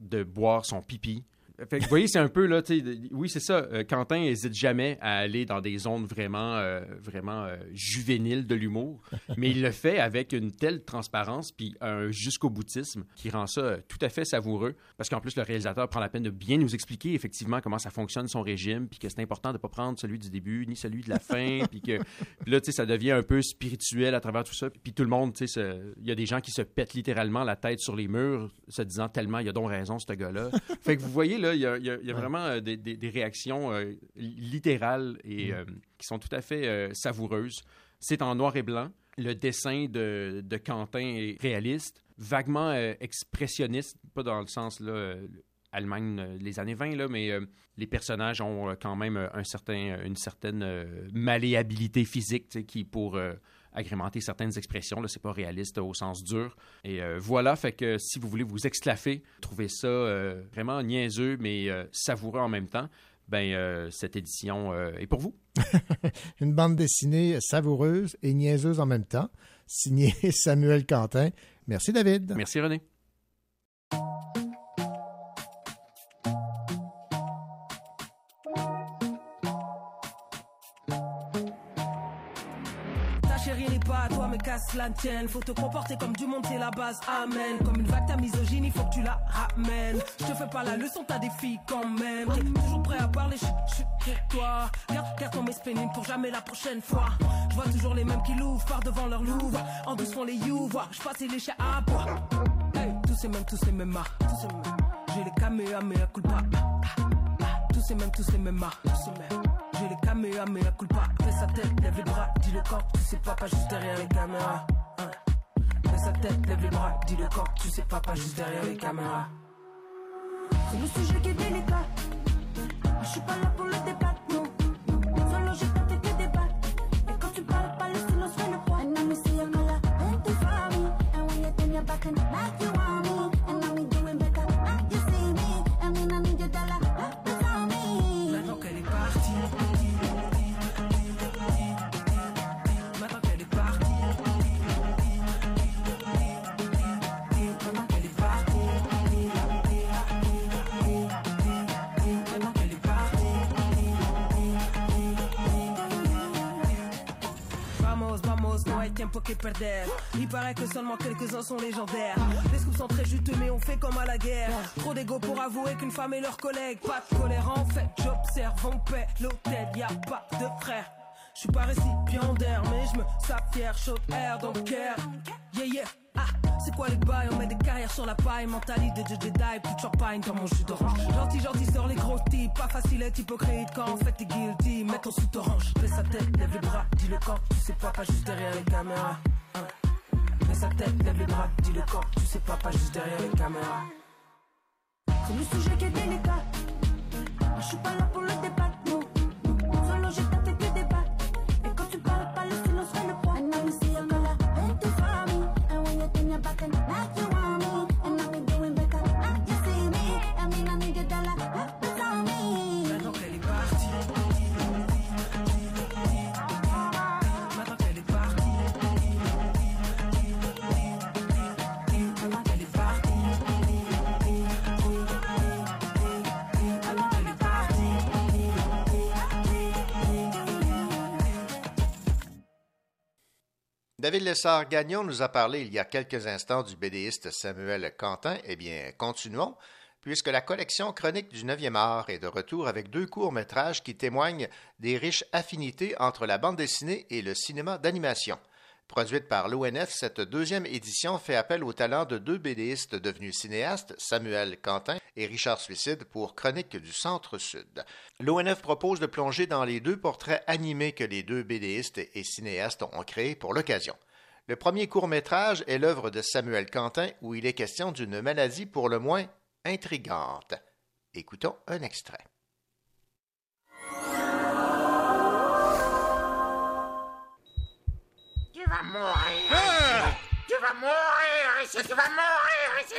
de boire son pipi vous voyez, c'est un peu là, oui, c'est ça. Euh, Quentin n'hésite jamais à aller dans des zones vraiment, euh, vraiment euh, juvéniles de l'humour, mais il le fait avec une telle transparence puis un jusqu'au boutisme qui rend ça tout à fait savoureux. Parce qu'en plus, le réalisateur prend la peine de bien nous expliquer effectivement comment ça fonctionne son régime, puis que c'est important de ne pas prendre celui du début ni celui de la fin, puis que là, tu sais, ça devient un peu spirituel à travers tout ça. Puis tout le monde, tu sais, il y a des gens qui se pètent littéralement la tête sur les murs, se disant tellement il a donc raison ce gars-là. fait que vous voyez là il y a, vraiment euh, des, réactions euh, littérales et mm. euh, qui sont tout à fait savoureuses. C'est en noir et blanc. Le dessin de, Quentin est réaliste, vaguement expressionniste, pas dans le sens là, Allemagne les années 20, là, mais les personnages ont quand même un certain, une certaine malléabilité physique qui, pour agrémenter certaines expressions. Là, c'est pas réaliste au sens dur. Et euh, voilà, fait que si vous voulez vous exclaffer, trouver ça euh, vraiment niaiseux mais euh, savoureux en même temps, ben cette édition est pour vous. Une bande dessinée savoureuse et niaiseuse en même temps, signée Samuel Quentin. Merci David. Merci René. Mais la tienne. Faut te comporter comme du monde, c'est la base, amen. Comme une vague, ta misogynie, faut que tu la ramènes. Je te fais pas la leçon, t'as des filles quand même. Toujours prêt à parler, chut, pour toi. Garde, garde ton pénible pour jamais la prochaine fois. Je vois toujours les mêmes qui l'ouvrent par devant leur louvre. En douce font les you, voir. Je passe les chiens à bois. Tous ces mêmes, tous ah, ces mêmes. J'ai les kamehameha culpa. Tous ces mêmes, tous les mêmes, ah, tous ces mêmes. Les kamehameha culpa. Fais sa tête, lève les bras, dis le corps, tu sais pas, pas juste derrière les caméras. Hein. Fais sa tête, lève les bras, dis le corps, tu sais pas, pas juste derrière les caméras. C'est le sujet qui est délicat. Je suis pas là pour le débat, Il paraît que seulement quelques-uns sont légendaires. Les scoops sont très juteux, mais on fait comme à la guerre. Trop d'ego pour avouer qu'une femme est leur collègue. Pas de colère en fait, j'observe, on paie l'hôtel, y a pas de frère. Je suis pas récipiendaire, mais je me sens fier, chaud air, donc care. Yeah, yeah. Ah, c'est quoi les bails On met des carrières sur la paille, mentalité de Jedi, plus de champagne dans mon jus d'orange. Gentil, gentil, sort les gros types, pas facile être hypocrite quand en fait t'es guilty. Mets ton sous orange, fais sa tête, lève les bras, dis le corps, tu sais pas, pas juste derrière les caméras. Hein. Fais sa tête, lève les bras, dis le corps, tu sais pas, pas juste derrière les caméras. C'est le sujet qui est délicat. Je suis pas là pour le débat, David Lessard-Gagnon nous a parlé il y a quelques instants du BDiste Samuel Quentin. Eh bien, continuons, puisque la collection chronique du 9e art est de retour avec deux courts-métrages qui témoignent des riches affinités entre la bande dessinée et le cinéma d'animation. Produite par l'ONF, cette deuxième édition fait appel au talent de deux BDistes devenus cinéastes, Samuel Quentin et Richard Suicide, pour Chronique du Centre-Sud. L'ONF propose de plonger dans les deux portraits animés que les deux BDistes et cinéastes ont créés pour l'occasion. Le premier court-métrage est l'œuvre de Samuel Quentin où il est question d'une maladie pour le moins intrigante. Écoutons un extrait. Vas mourir. Tu vas mourir ici. Tu vas mourir ici.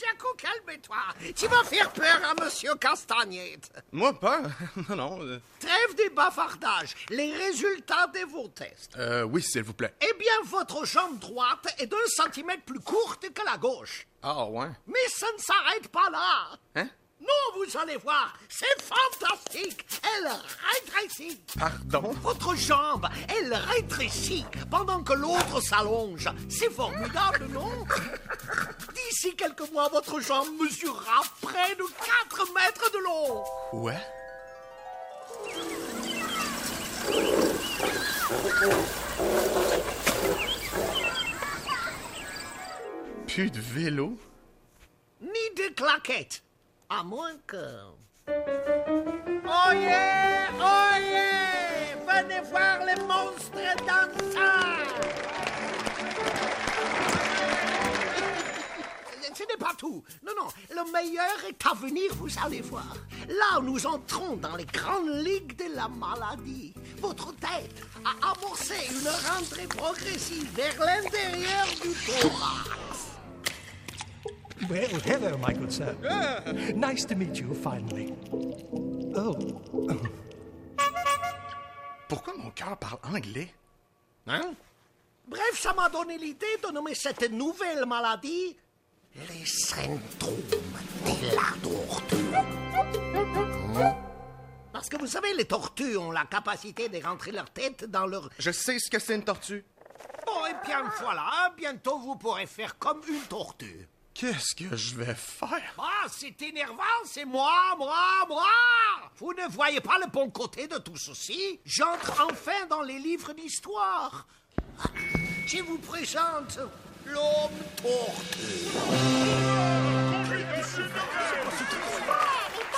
Jaco, calme-toi. Tu vas faire peur à Monsieur Castagnette. Moi, pas. non, non. euh, Trêve des bavardages. Les résultats de vos tests. Euh, oui, s'il vous plaît. Eh bien, votre jambe droite est d'un centimètre plus courte que la gauche. Ah, ouais. Mais ça ne s'arrête pas là. Hein? Non, vous allez voir, c'est fantastique. Elle rétrécit. Pardon? Votre jambe, elle rétrécit pendant que l'autre s'allonge. C'est formidable, non? D'ici quelques mois, votre jambe mesurera près de 4 mètres de long. Ouais. Plus de vélo? Ni de claquettes. À moins que... Oh yeah! Oh yeah! Venez voir les monstres dansants! Ce n'est pas pas tout. Non, non, le meilleur est à venir, vous allez voir. Là, nous entrons dans les grandes ligues de la maladie. Votre tête a amorcé une rentrée progressive vers l'intérieur du thorax. Well, hello, my good sir? Nice to meet you finally. Oh. Pourquoi mon cœur parle anglais? Hein? Bref, ça m'a donné l'idée de nommer cette nouvelle maladie les syndromes de la tortue. Hein? Parce que vous savez, les tortues ont la capacité de rentrer leur tête dans leur... Je sais ce que c'est une tortue. Bon, et bien voilà, bientôt vous pourrez faire comme une tortue. Qu'est-ce que je vais faire? Ah, c'est énervant, c'est moi, moi, moi! Vous ne voyez pas le bon côté de tout ceci? J'entre enfin dans les livres d'histoire. Je vous présente l'homme tortue.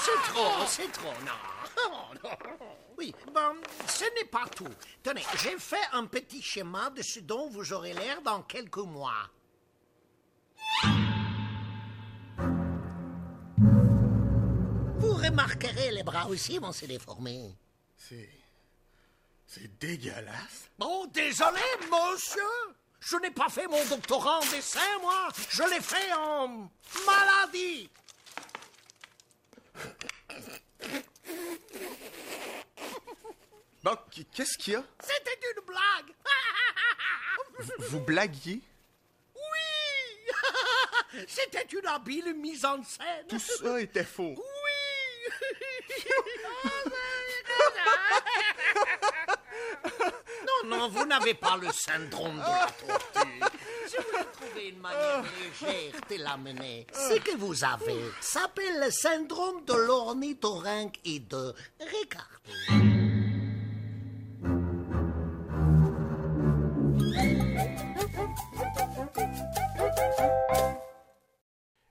C'est trop, c'est trop, non. Oh, non. Oui, bon, ce n'est pas tout. Tenez, j'ai fait un petit schéma de ce dont vous aurez l'air dans quelques mois. Remarquerez, les bras aussi vont se déformer. C'est. C'est dégueulasse. Oh, désolé, monsieur. Je n'ai pas fait mon doctorat en dessin, moi. Je l'ai fait en maladie. Bon, qu- qu'est-ce qu'il y a? C'était une blague. Vous blaguiez? Oui. C'était une habile mise en scène. Tout ça était faux. Non, non, vous n'avez pas le syndrome de la tortue. Si vous trouvez une manière légère de l'amener, ce que vous avez s'appelle le syndrome de l'ornithorynque hideux. Regardez.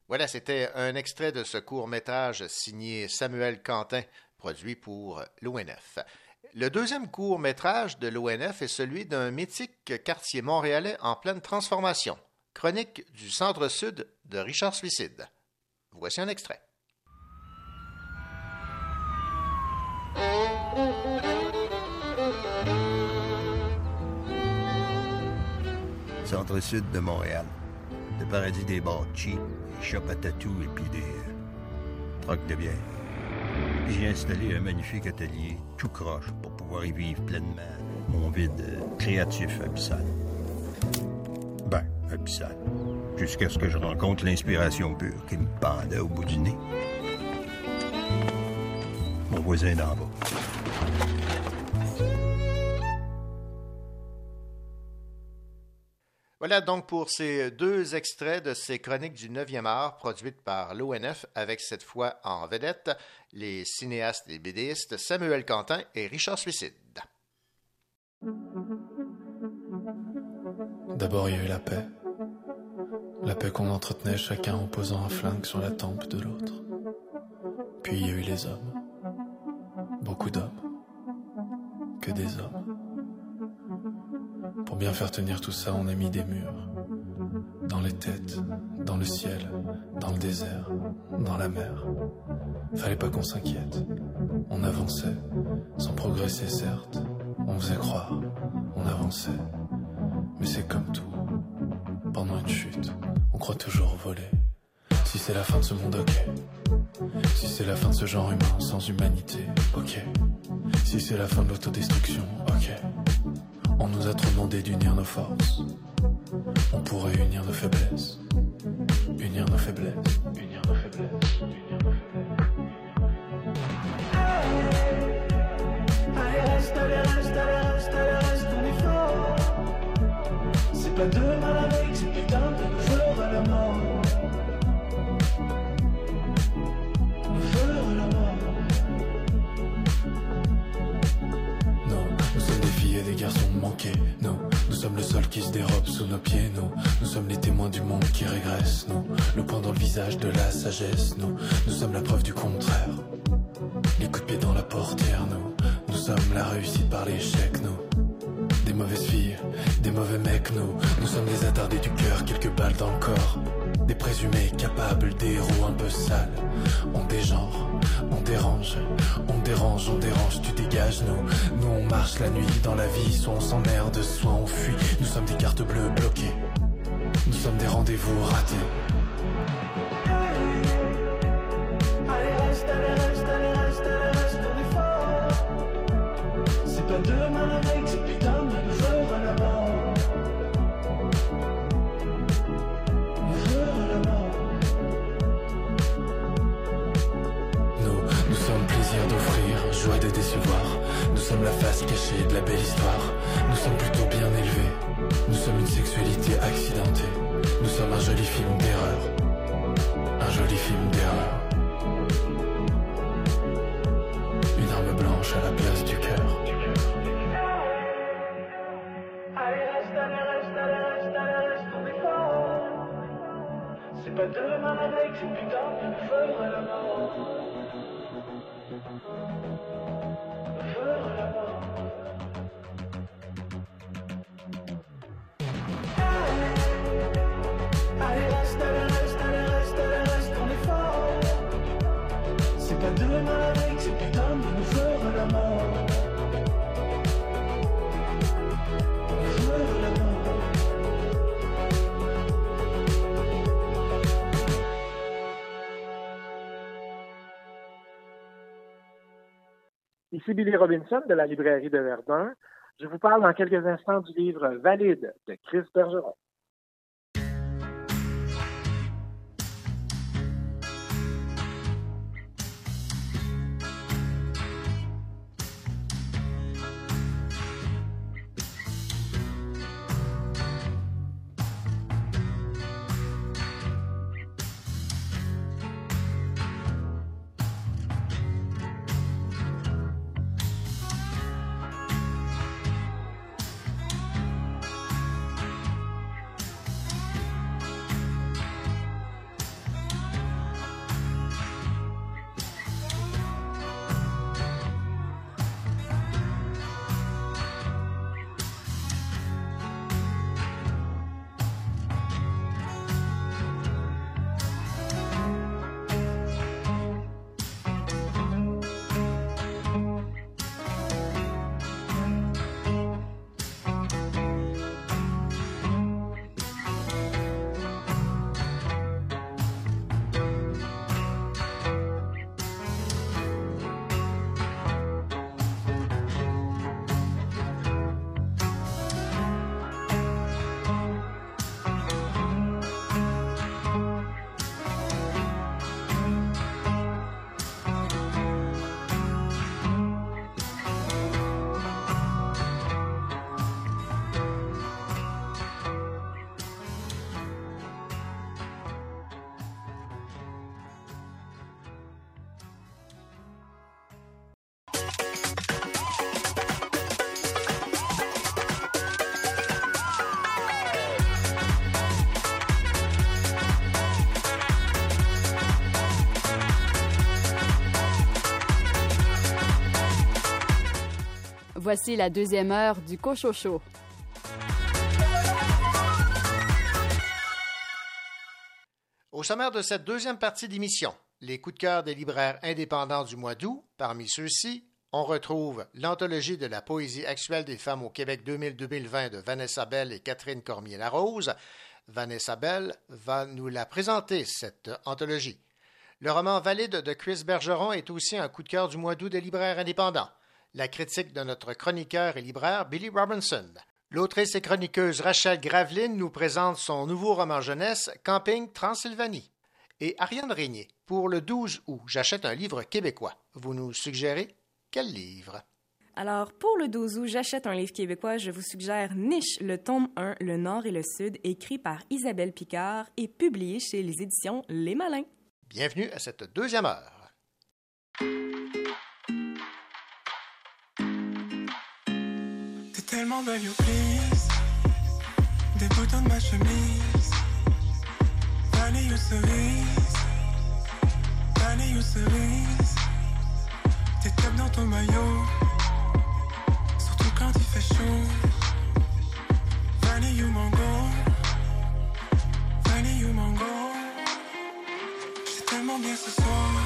Voilà, c'était un extrait de ce court-métrage signé Samuel Quentin, produit pour l'ONF. Le deuxième court-métrage de l'ONF est celui d'un mythique quartier montréalais en pleine transformation, chronique du centre-sud de Richard Suicide. Voici un extrait. Centre-sud de Montréal. Le paradis des bars cheap, des shops à tatou et puis des euh, trocs de bière. J'ai installé un magnifique atelier tout croche pour pouvoir y vivre pleinement mon vide euh, créatif abyssal. Ben, abyssal. Jusqu'à ce que je rencontre l'inspiration pure qui me pendait au bout du nez. Mon voisin d'en bas. Voilà donc pour ces deux extraits de ces chroniques du 9e art produites par l'ONF avec cette fois en vedette les cinéastes et BDistes Samuel Quentin et Richard Suicide. D'abord, il y a eu la paix. La paix qu'on entretenait chacun en posant un flingue sur la tempe de l'autre. Puis il y a eu les hommes. Beaucoup d'hommes. Que des hommes. Pour bien faire tenir tout ça, on a mis des murs. Dans les têtes, dans le ciel, dans le désert, dans la mer. Fallait pas qu'on s'inquiète. On avançait, sans progresser certes. On faisait croire, on avançait. Mais c'est comme tout. Pendant une chute, on croit toujours voler. Si c'est la fin de ce monde, ok. Si c'est la fin de ce genre humain sans humanité, ok. Si c'est la fin de l'autodestruction, ok. On nous a trop demandé d'unir nos forces. On pourrait unir nos faiblesses. Unir nos faiblesses. Unir nos faiblesses. Unir nos fort. C'est pas demain avec ces putains de nous fera la mort. Nous sommes le sol qui se dérobe sous nos pieds. Non, nous sommes les témoins du monde qui régresse. Non, le point dans le visage de la sagesse. Non, nous sommes la preuve du contraire. Les coups de pied dans la portière. Nous, nous sommes la réussite par l'échec. Nous, des mauvaises filles, des mauvais mecs. Nous, nous sommes des attardés du cœur, quelques balles dans le corps. Des présumés capables, des héros un peu sales. On dégenre, on dérange, on dérange, on dérange, tu dégages, nous. Nous on marche la nuit dans la vie, soit on s'emmerde, soit on fuit. Nous sommes des cartes bleues bloquées. Nous sommes des rendez-vous ratés. Pas demain avec ces putains de joueurs à la mort Ici Billy Robinson de la librairie de Verdun. Je vous parle dans quelques instants du livre Valide de Chris Bergeron. Voici la deuxième heure du Cochocho. Au sommaire de cette deuxième partie d'émission, les coups de cœur des libraires indépendants du mois d'août. Parmi ceux-ci, on retrouve l'anthologie de la poésie actuelle des femmes au Québec 2000-2020 de Vanessa Bell et Catherine Cormier-Larose. Vanessa Bell va nous la présenter, cette anthologie. Le roman Valide de Chris Bergeron est aussi un coup de cœur du mois d'août des libraires indépendants. La critique de notre chroniqueur et libraire Billy Robinson. L'autrice et chroniqueuse Rachel Graveline nous présente son nouveau roman jeunesse Camping Transylvanie. Et Ariane Régnier, pour le 12 août, j'achète un livre québécois. Vous nous suggérez quel livre? Alors, pour le 12 août, j'achète un livre québécois. Je vous suggère Niche, le tome 1, Le Nord et le Sud, écrit par Isabelle Picard et publié chez les éditions Les Malins. Bienvenue à cette deuxième heure. tellement belle, you please. Des boutons de ma chemise. Vanille ou cerise. Vanille ou cerise. T'es top dans ton maillot. Surtout quand il fait chaud. Vanille ou mango. Vanille ou mango. J'ai tellement bien ce soir.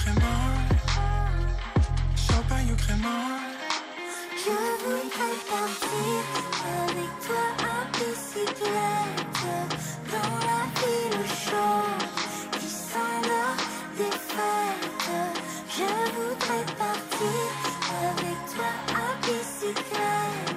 crémant Champagne ou crémant Je voudrais partir avec toi à bicyclette Dans la ville chaude qui s'endort des fêtes Je voudrais partir avec toi à bicyclette.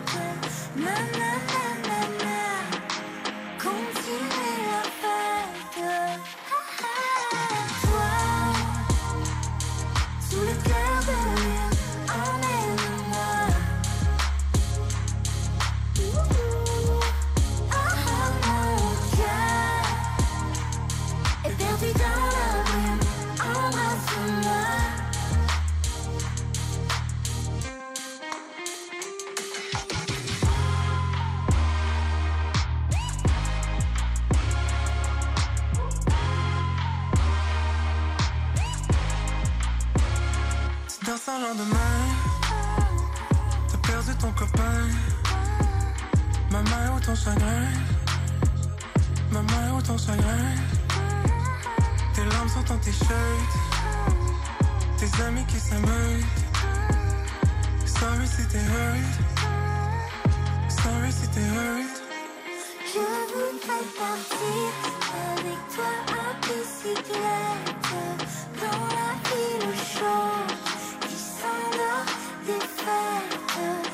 Lendemain, t'as perdu ton copain, ma main ou ton chagrin, ma main ou ton chagrin, tes larmes sont ton t-shirt, tes amis qui s'amusent. Sorry si t'es hurt, sorry si t'es hurt. Je voudrais partir avec toi à bicyclette. Dans la ville chaude s'endort des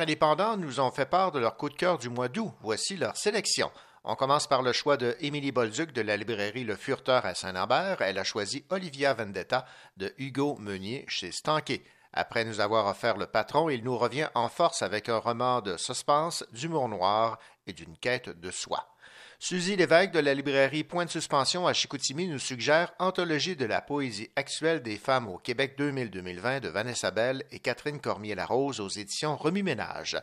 Indépendants nous ont fait part de leur coup de cœur du mois d'août. Voici leur sélection. On commence par le choix de Émilie Bolduc de la librairie Le Furteur à Saint-Lambert. Elle a choisi Olivia Vendetta de Hugo Meunier chez Stanquet. Après nous avoir offert Le Patron, il nous revient en force avec un roman de suspense, d'humour noir et d'une quête de soi. Suzy Lévesque de la librairie Point de Suspension à Chicoutimi nous suggère Anthologie de la poésie actuelle des femmes au Québec 2000-2020 de Vanessa Bell et Catherine Cormier-Larose aux éditions Remue-Ménage.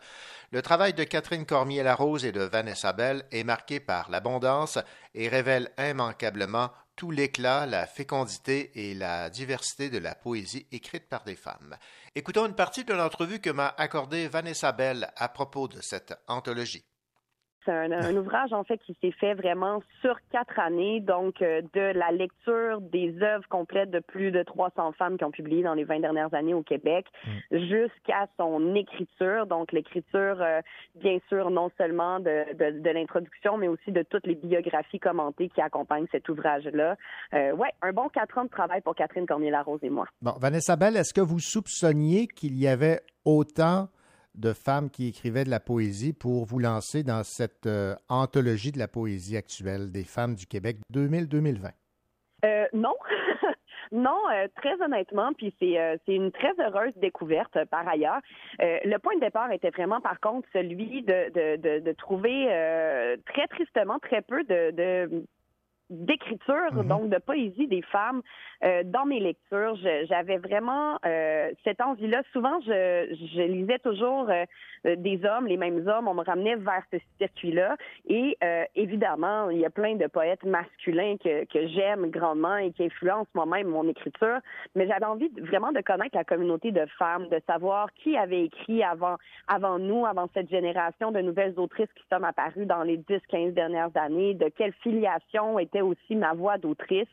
Le travail de Catherine Cormier-Larose et de Vanessa Bell est marqué par l'abondance et révèle immanquablement tout l'éclat, la fécondité et la diversité de la poésie écrite par des femmes. Écoutons une partie de l'entrevue que m'a accordée Vanessa Bell à propos de cette anthologie. C'est un, un ouvrage, en fait, qui s'est fait vraiment sur quatre années, donc euh, de la lecture des œuvres complètes de plus de 300 femmes qui ont publié dans les 20 dernières années au Québec, jusqu'à son écriture. Donc, l'écriture, euh, bien sûr, non seulement de, de, de l'introduction, mais aussi de toutes les biographies commentées qui accompagnent cet ouvrage-là. Euh, ouais, un bon quatre ans de travail pour Catherine Cormier-Larose et moi. Bon, Vanessa Bell, est-ce que vous soupçonniez qu'il y avait autant de femmes qui écrivaient de la poésie pour vous lancer dans cette euh, anthologie de la poésie actuelle des femmes du Québec 2000-2020? Euh, non. Non, euh, très honnêtement, puis c'est une très heureuse découverte par ailleurs. Le point de départ était vraiment par contre celui de de, de, trouver très tristement très peu de, d'écriture, donc de poésie des femmes euh, dans mes lectures. J'avais vraiment euh, cette envie-là. Souvent, je, je lisais toujours euh, des hommes, les mêmes hommes. On me ramenait vers ce circuit-là. Et euh, évidemment, il y a plein de poètes masculins que, que j'aime grandement et qui influencent moi-même mon écriture. Mais j'avais envie de- vraiment de connaître la communauté de femmes, de savoir qui avait écrit avant, avant nous, avant cette génération de nouvelles autrices qui sont apparues dans les 10-15 dernières années, de quelle filiation étaient c'était aussi ma voix d'autrice.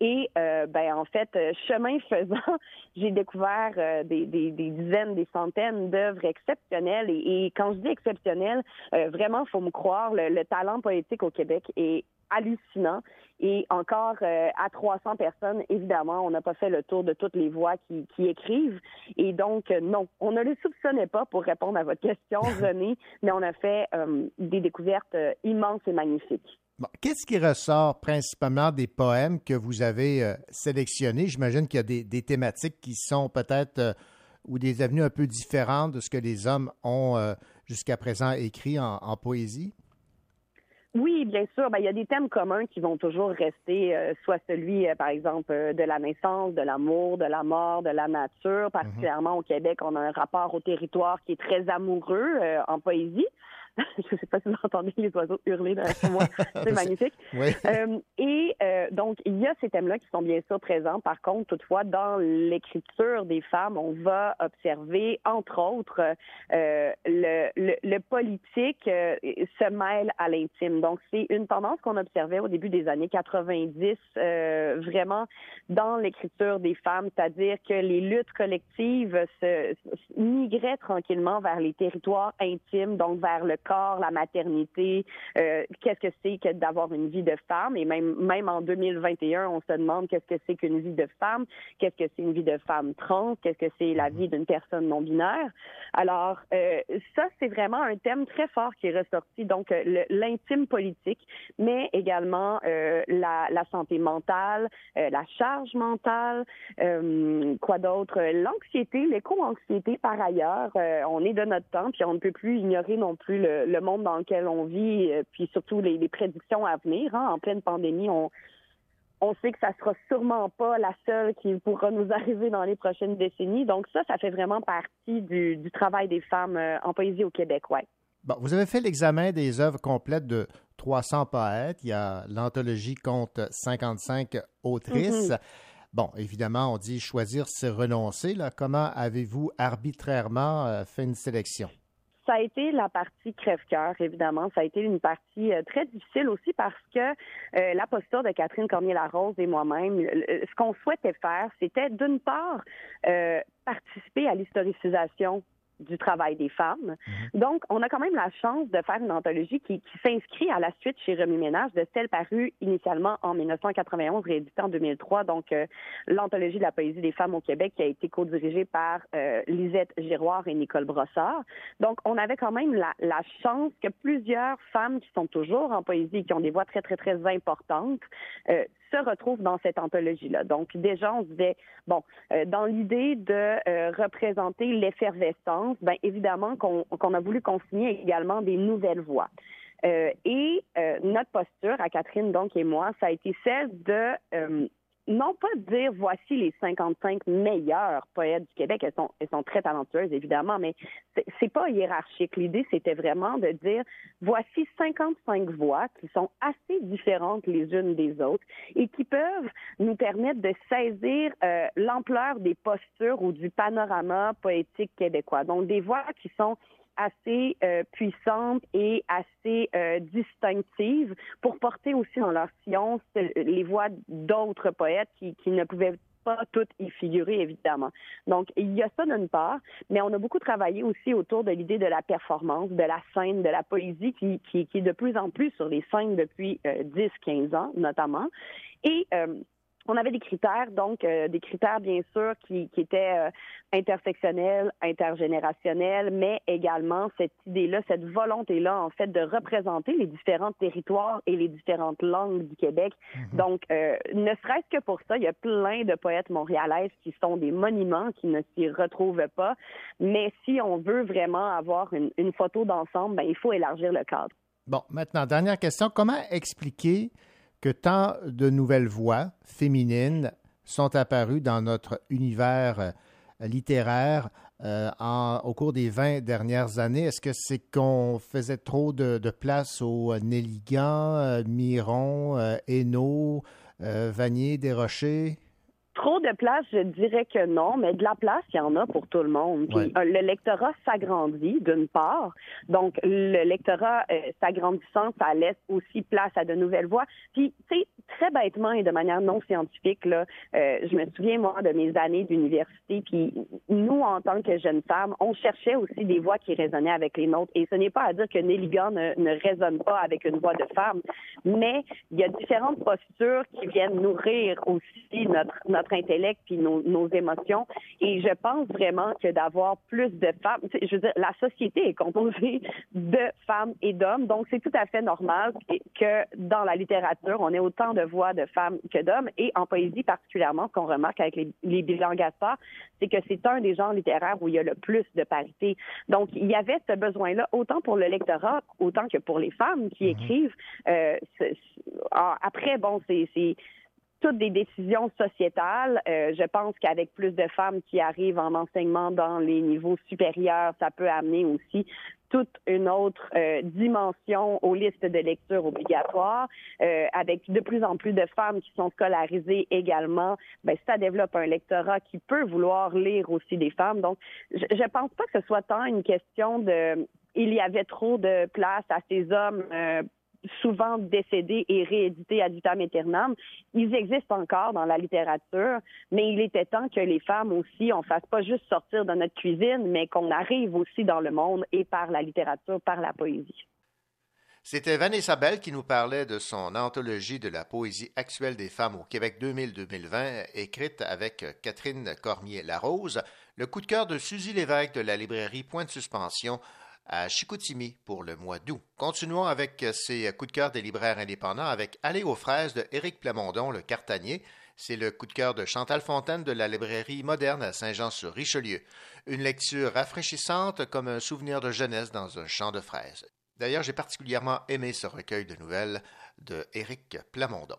Et euh, ben en fait, euh, chemin faisant, j'ai découvert euh, des, des, des dizaines, des centaines d'œuvres exceptionnelles. Et, et quand je dis exceptionnelles, euh, vraiment, faut me croire, le, le talent poétique au Québec est hallucinant. Et encore euh, à 300 personnes, évidemment, on n'a pas fait le tour de toutes les voix qui, qui écrivent. Et donc, euh, non, on ne le soupçonnait pas pour répondre à votre question, René, mais on a fait euh, des découvertes immenses et magnifiques. Bon, Qu'est-ce qui ressort principalement des poèmes que vous avez euh, sélectionnés? J'imagine qu'il y a des, des thématiques qui sont peut-être euh, ou des avenues un peu différentes de ce que les hommes ont euh, jusqu'à présent écrit en, en poésie? Oui, bien sûr. Ben, il y a des thèmes communs qui vont toujours rester, soit celui, par exemple, de la naissance, de l'amour, de la mort, de la nature. Particulièrement au Québec, on a un rapport au territoire qui est très amoureux en poésie. Je ne sais pas si vous entendez les oiseaux hurler derrière moi. C'est magnifique. Oui. Euh, et euh, donc, il y a ces thèmes-là qui sont bien sûr présents. Par contre, toutefois, dans l'écriture des femmes, on va observer, entre autres, euh, le, le, le politique euh, se mêle à l'intime. Donc, c'est une tendance qu'on observait au début des années 90, euh, vraiment dans l'écriture des femmes, c'est-à-dire que les luttes collectives se, se migraient tranquillement vers les territoires intimes, donc vers le la maternité, euh, qu'est-ce que c'est que d'avoir une vie de femme? Et même, même en 2021, on se demande qu'est-ce que c'est qu'une vie de femme, qu'est-ce que c'est une vie de femme trans, qu'est-ce que c'est la vie d'une personne non binaire. Alors, euh, ça, c'est vraiment un thème très fort qui est ressorti. Donc, euh, l'intime politique, mais également euh, la, la santé mentale, euh, la charge mentale, quoi d'autre, l'anxiété, l'éco-anxiété par ailleurs. On est de notre temps, puis on ne peut plus ignorer non plus le, le monde dans lequel on vit, euh, puis surtout les, les prédictions à venir. hein. En pleine pandémie, on on sait que ça sera sûrement pas la seule qui pourra nous arriver dans les prochaines décennies. Donc ça, ça fait vraiment partie du, du travail des femmes euh, en poésie au Québec, ouais. Bon, vous avez fait l'examen des œuvres complètes de 300 poètes. Il y a l'anthologie compte 55 autrices. Mhm. Bon, évidemment, on dit choisir, c'est renoncer. Là. Comment avez-vous arbitrairement euh, fait une sélection? Ça a été la partie crève-cœur, évidemment. Ça a été une partie euh, très difficile aussi parce que euh, la posture de Catherine Cormier-Larose et moi-même, ce qu'on souhaitait faire, c'était d'une part euh, participer à l'historicisation du travail des femmes. Donc, on a quand même la chance de faire une anthologie qui, qui s'inscrit à la suite chez Remi Ménage de celle parue initialement en 1991, rééditée en 2003. Donc, euh, l'anthologie de la poésie des femmes au Québec qui a été co-dirigée par euh, Lisette Giroir et Nicole Brossard. Donc, on avait quand même la, la chance que plusieurs femmes qui sont toujours en poésie et qui ont des voix très, très, très importantes euh, se retrouvent dans cette anthologie-là. Donc, déjà, on se disait, bon, euh, dans l'idée de euh, représenter l'effervescence, ben évidemment qu'on a voulu consigner également des nouvelles voix. Euh, et notre posture à Catherine donc et moi, ça a été celle de non pas dire voici les 55 meilleurs poètes du Québec, elles sont, elles sont très talentueuses évidemment, mais c'est- pas hiérarchique. L'idée c'était vraiment de dire voici 55 voix qui sont assez différentes les unes des autres et qui peuvent nous permettre de saisir euh, l'ampleur des postures ou du panorama poétique québécois. Donc des voix qui sont assez euh, puissantes et assez euh, distinctives pour porter aussi dans leur sillon ce- les voix d'autres poètes qui, ne pouvaient pas toutes y figurer, évidemment. Donc, il y a ça d'une part, mais on a beaucoup travaillé aussi autour de l'idée de la performance, de la scène, de la poésie qui est de plus en plus sur les scènes depuis euh, 10-15 ans, notamment. Et euh, on avait des critères, donc euh, des critères bien sûr qui, qui étaient euh, intersectionnels, intergénérationnels, mais également cette idée-là, cette volonté-là en fait de représenter les différents territoires et les différentes langues du Québec. Donc, euh, ne serait-ce que pour ça, il y a plein de poètes montréalaises qui sont des monuments qui ne s'y retrouvent pas. Mais si on veut vraiment avoir une, une photo d'ensemble, ben, il faut élargir le cadre. Bon, maintenant, dernière question. Comment expliquer que tant de nouvelles voix féminines sont apparues dans notre univers euh, littéraire euh, au cours des 20 dernières années? Est-ce que c'est qu'on faisait trop de, de place aux euh, Néligans, euh, Miron, Hainaut, Vanier, Desrochers? Trop de place, je dirais que non, mais de la place, il y en a pour tout le monde. Puis Ouais. euh, le lectorat s'agrandit, d'une part. Donc, le lectorat euh, s'agrandissant, ça laisse aussi place à de nouvelles voix. Puis, tu sais, très bêtement et de manière non scientifique, là, euh, je me souviens, moi, de mes années d'université, puis nous, en tant que jeunes femmes, on cherchait aussi des voix qui résonnaient avec les nôtres. Et ce n'est pas à dire que Nelligan ne, ne résonne pas avec une voix de femme, mais il y a différentes postures qui viennent nourrir aussi notre, notre intellect puis nos, nos émotions. Et je pense vraiment que d'avoir plus de femmes, je veux dire, la société est composée de femmes et d'hommes, donc c'est tout à fait normal que dans la littérature, on ait autant de voix de femmes que d'hommes. Et en poésie particulièrement, ce qu'on remarque avec les, les bilans Gaspard, c'est que c'est un des genres littéraires où il y a le plus de parité. Donc, il y avait ce besoin-là, autant pour le lectorat, autant que pour les femmes qui écrivent. Euh, ah, après, bon, c'est toutes des décisions sociétales. Euh, je pense qu'avec plus de femmes qui arrivent en enseignement dans les niveaux supérieurs, ça peut amener aussi toute une autre euh, dimension aux listes de lecture obligatoires. Euh, avec de plus en plus de femmes qui sont scolarisées également, ben, ça développe un lectorat qui peut vouloir lire aussi des femmes. Donc, je ne pense pas que ce soit tant une question de il y avait trop de place à ces hommes euh, souvent décédés et réédités ad vitam aeternam. Ils existent encore dans la littérature, mais il était temps que les femmes aussi, on fasse pas juste sortir de notre cuisine, mais qu'on arrive aussi dans le monde et par la littérature, par la poésie. C'était Vanessa Bell qui nous parlait de son anthologie de la poésie actuelle des femmes au Québec 2000-2020, écrite avec Catherine Cormier-Larose, le coup de cœur de Suzy Lévesque de la librairie Point de Suspension à Chicoutimi pour le mois d'août. Continuons avec ces coups de cœur des libraires indépendants avec Aller aux fraises de Éric Plamondon, le cartanier. C'est le coup de cœur de Chantal Fontaine de la librairie moderne à Saint-Jean-sur-Richelieu. Une lecture rafraîchissante comme un souvenir de jeunesse dans un champ de fraises. D'ailleurs, j'ai particulièrement aimé ce recueil de nouvelles de Éric Plamondon.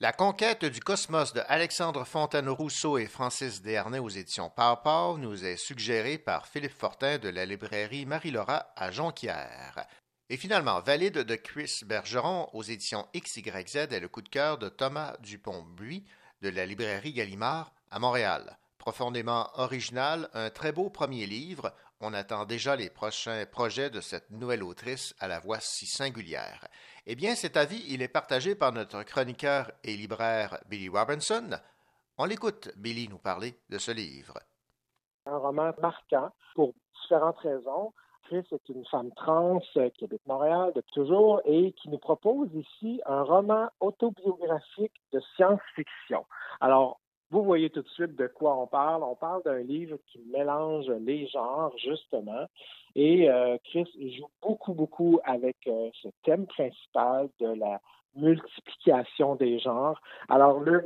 La conquête du cosmos de Alexandre Fontaine-Rousseau et Francis Desharnais aux éditions Pau nous est suggéré par Philippe Fortin de la librairie Marie-Laura à Jonquière. Et finalement, Valide de Chris Bergeron aux éditions XYZ est le coup de cœur de Thomas Dupont-Buis de la librairie Gallimard à Montréal. Profondément original, un très beau premier livre. On attend déjà les prochains projets de cette nouvelle autrice à la voix si singulière. Eh bien, cet avis, il est partagé par notre chroniqueur et libraire Billy Robinson. On l'écoute, Billy, nous parler de ce livre. Un roman marquant pour différentes raisons. Chris est une femme trans euh, qui habite Montréal depuis toujours et qui nous propose ici un roman autobiographique de science-fiction. Alors, vous voyez tout de suite de quoi on parle. On parle d'un livre qui mélange les genres, justement. Et euh, Chris joue beaucoup, beaucoup avec euh, ce thème principal de la multiplication des genres. Alors, le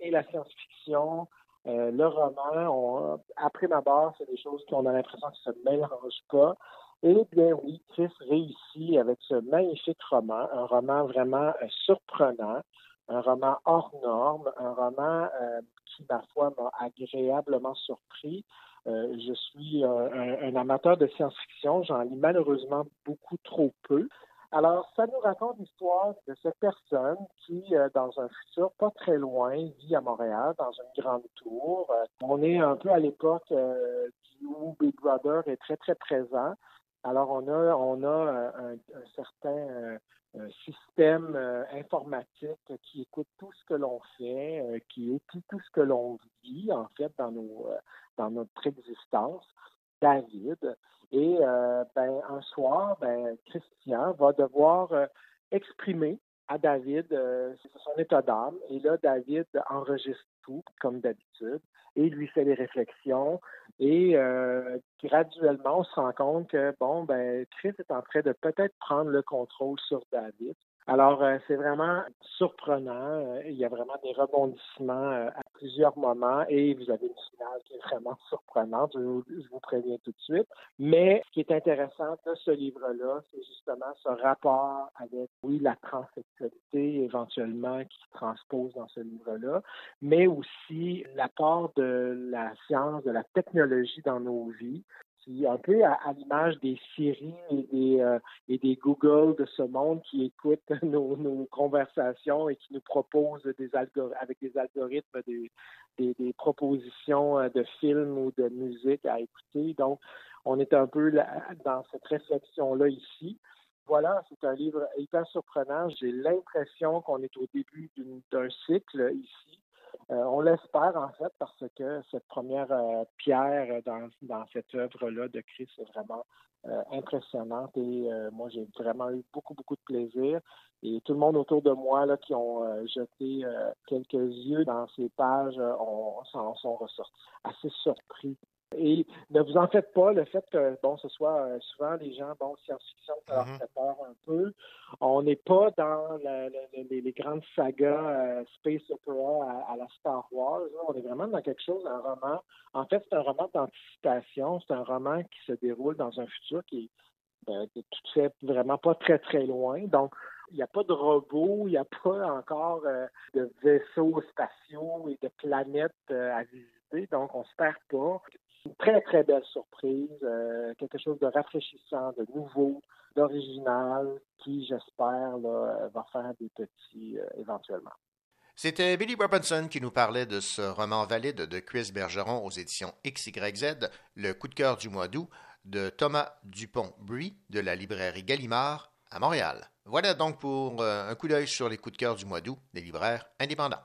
et la science-fiction, euh, le roman, on, après ma barre, c'est des choses qu'on a l'impression ça ne mélangent pas. Et bien oui, Chris réussit avec ce magnifique roman, un roman vraiment surprenant, un roman hors norme, un roman euh, qui, ma foi, m'a agréablement surpris. Euh, je suis un, un, amateur de science-fiction, j'en lis malheureusement beaucoup trop peu. Alors, ça nous raconte l'histoire de cette personne qui, euh, dans un futur pas très loin, vit à Montréal, dans une grande tour. Euh, on est un peu à l'époque euh, où Big Brother est très, très présent. Alors, on a, on a un certain un système informatique qui écoute tout ce que l'on fait, qui écoute tout ce que l'on vit, en fait, dans, nos, dans notre existence. David. Et euh, ben, un soir, ben, Christian va devoir euh, exprimer à David euh, son état d'âme. Et là, David enregistre tout, comme d'habitude, et lui fait des réflexions. Et graduellement, on se rend compte que, bon, ben, Chris est en train de peut-être prendre le contrôle sur David. Alors, euh, c'est vraiment surprenant. Euh, il y a vraiment des rebondissements euh, à plusieurs moments et vous avez une finale qui est vraiment surprenante. Je vous, je vous préviens tout de suite. Mais ce qui est intéressant de ce livre-là, c'est justement ce rapport avec, oui, la transsexualité éventuellement qui se transpose dans ce livre-là, mais aussi l'apport de la science, de la technologie dans nos vies qui, un peu à, l'image des Siri et des, euh, et des Google de ce monde qui écoutent nos, conversations et qui nous proposent des avec des algorithmes des, des, propositions euh, de films ou de musique à écouter. Donc, on est un peu dans cette réflexion-là ici. Voilà, c'est un livre hyper surprenant. J'ai l'impression qu'on est au début d'un cycle ici. Euh, on l'espère en fait parce que cette première euh, pierre dans, cette œuvre-là de Christ est vraiment euh, impressionnante et moi j'ai vraiment eu beaucoup beaucoup de plaisir. Et tout le monde autour de moi qui ont jeté quelques yeux dans ces pages on s'en sont ressortis assez surpris et ne vous en faites pas, le fait que, bon, ce soit euh, souvent les gens, bon, science-fiction, ça leur fait peur un peu. On n'est pas dans les, grandes sagas euh, Space Opera à, la Star Wars. On est vraiment dans quelque chose, un roman. En fait, c'est un roman d'anticipation. C'est un roman qui se déroule dans un futur qui est euh, tout fait vraiment pas très, très loin. Donc, il n'y a pas de robots, il n'y a pas encore de vaisseaux spatiaux et de planètes à visiter. Donc, on ne se perd pas une très, très belle surprise, euh, quelque chose de rafraîchissant, de nouveau, d'original, qui, j'espère, va faire des petits euh, éventuellement. C'était Billy Robinson qui nous parlait de ce roman valide de Chris Bergeron aux éditions XYZ, Le coup de cœur du mois d'août, de Thomas Dupont-Brie de la librairie Gallimard à Montréal. Voilà donc pour euh, un coup d'œil sur les coups de cœur du mois d'août des libraires indépendants.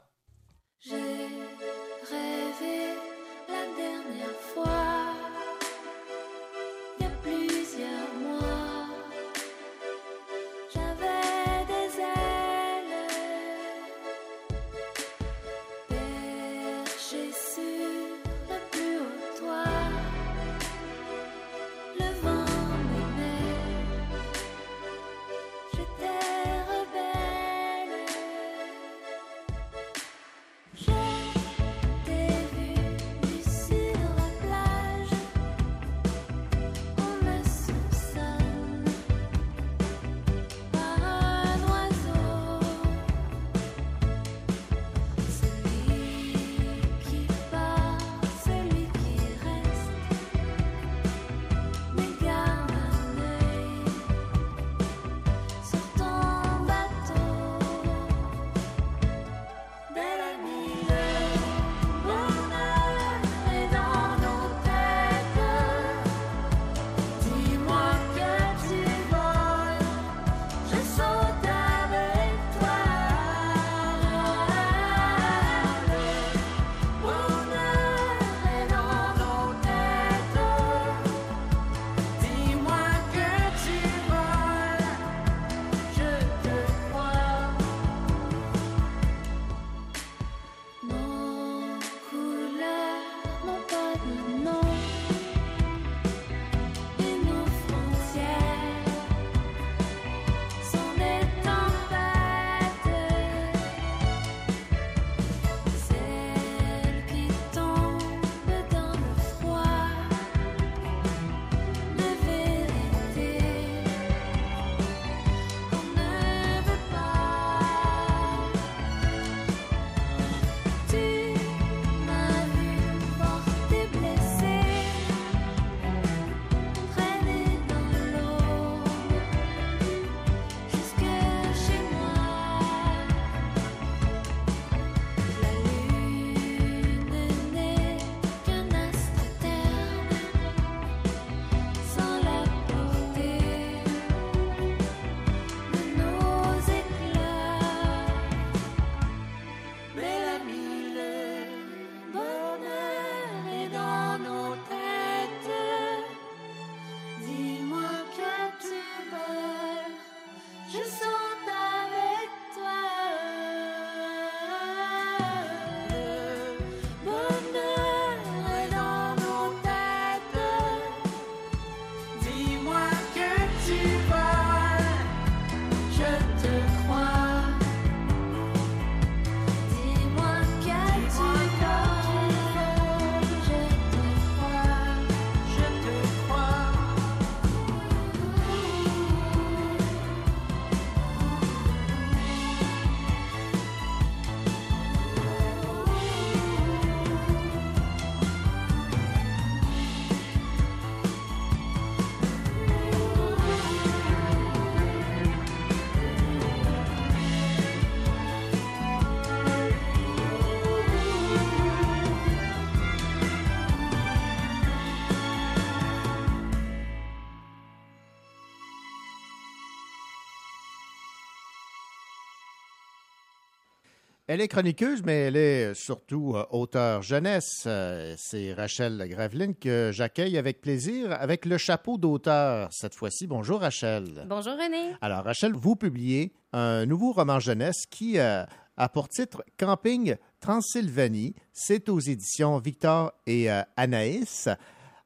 Elle est chroniqueuse, mais elle est surtout euh, auteure jeunesse. Euh, C'est Rachel Graveline que j'accueille avec plaisir avec le chapeau d'auteur cette fois-ci. Bonjour Rachel. Bonjour René. Alors Rachel, vous publiez un nouveau roman jeunesse qui euh, a pour titre Camping Transylvanie. C'est aux éditions Victor et euh, Anaïs.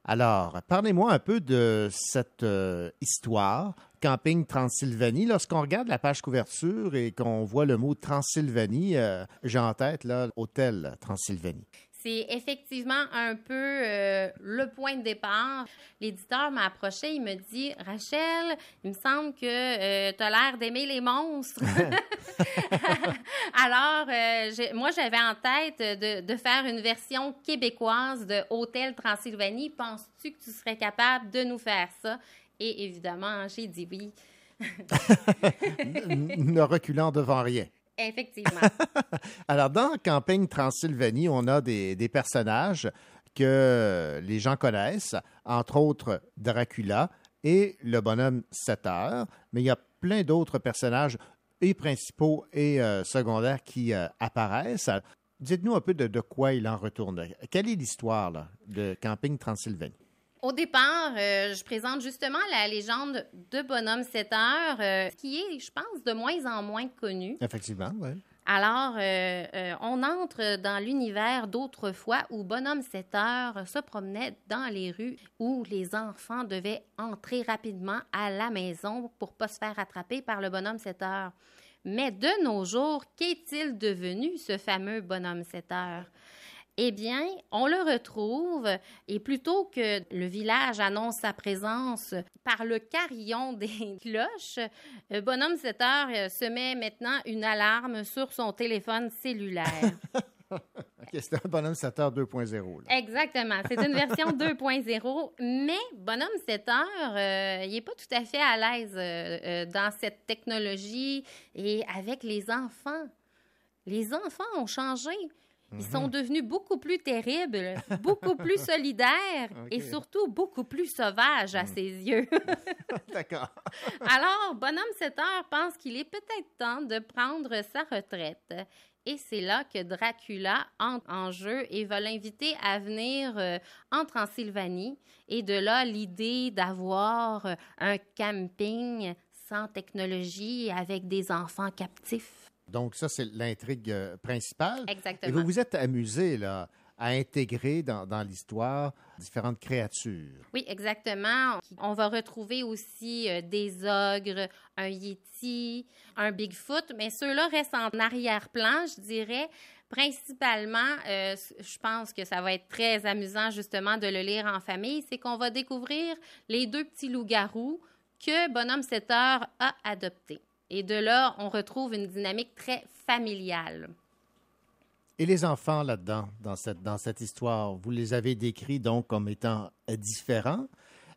Alors, parlez-moi un peu de cette euh, histoire, Camping Transylvanie. Lorsqu'on regarde la page couverture et qu'on voit le mot Transylvanie, euh, j'ai en tête là, Hôtel Transylvanie. C'est effectivement un peu euh, le point de départ. L'éditeur m'a approché, il me dit Rachel, il me semble que tu as l'air d'aimer les monstres. Alors, euh, moi, j'avais en tête de, de faire une version québécoise de Hôtel Transylvanie. Penses-tu que tu serais capable de nous faire ça? Et évidemment, j'ai dit oui. ne reculant devant rien. Effectivement. Alors, dans Camping Transylvanie, on a des, personnages que les gens connaissent, entre autres Dracula et le bonhomme 7 heures, mais il y a plein d'autres personnages, et principaux et euh, secondaires, qui euh, apparaissent. Dites-nous un peu de, de quoi il en retourne. Quelle est l'histoire de Camping Transylvanie? Au départ, euh, je présente justement la légende de Bonhomme 7 heures, euh, qui est, je pense, de moins en moins connue. Effectivement, oui. Alors, euh, on entre dans l'univers d'autrefois où Bonhomme 7 heures se promenait dans les rues où les enfants devaient entrer rapidement à la maison pour pas se faire attraper par le Bonhomme 7 heures. Mais de nos jours, qu'est-il devenu ce fameux Bonhomme 7 heures? Eh bien, on le retrouve et plutôt que le village annonce sa présence par le carillon des cloches, euh, Bonhomme 7 heures euh, se met maintenant une alarme sur son téléphone cellulaire. OK, c'est un bonhomme 7 heures 2.0. là. Exactement. C'est une version 2.0, mais Bonhomme 7 heures, euh, il n'est pas tout à fait à l'aise euh, dans cette technologie et avec les enfants. Les enfants ont changé. Ils Mhm. sont devenus beaucoup plus terribles, beaucoup plus solidaires et surtout beaucoup plus sauvages à ses yeux. D'accord. Alors, Bonhomme 7 heures pense qu'il est peut-être temps de prendre sa retraite. Et c'est là que Dracula entre en jeu et va l'inviter à venir euh, en Transylvanie. Et de là, l'idée d'avoir euh, un camping sans technologie avec des enfants captifs. Donc, ça, c'est l'intrigue euh, principale. Exactement. Et vous vous êtes amusé là, à intégrer dans, dans l'histoire différentes créatures. Oui, exactement. On va retrouver aussi euh, des ogres, un yeti, un Bigfoot, mais ceux-là restent en arrière-plan, je dirais. Principalement, euh, je pense que ça va être très amusant justement de le lire en famille, c'est qu'on va découvrir les deux petits loups-garous que Bonhomme 7 heures a adoptés. Et de là, on retrouve une dynamique très familiale. Et les enfants là-dedans, dans cette, dans cette histoire, vous les avez décrits donc comme étant différents.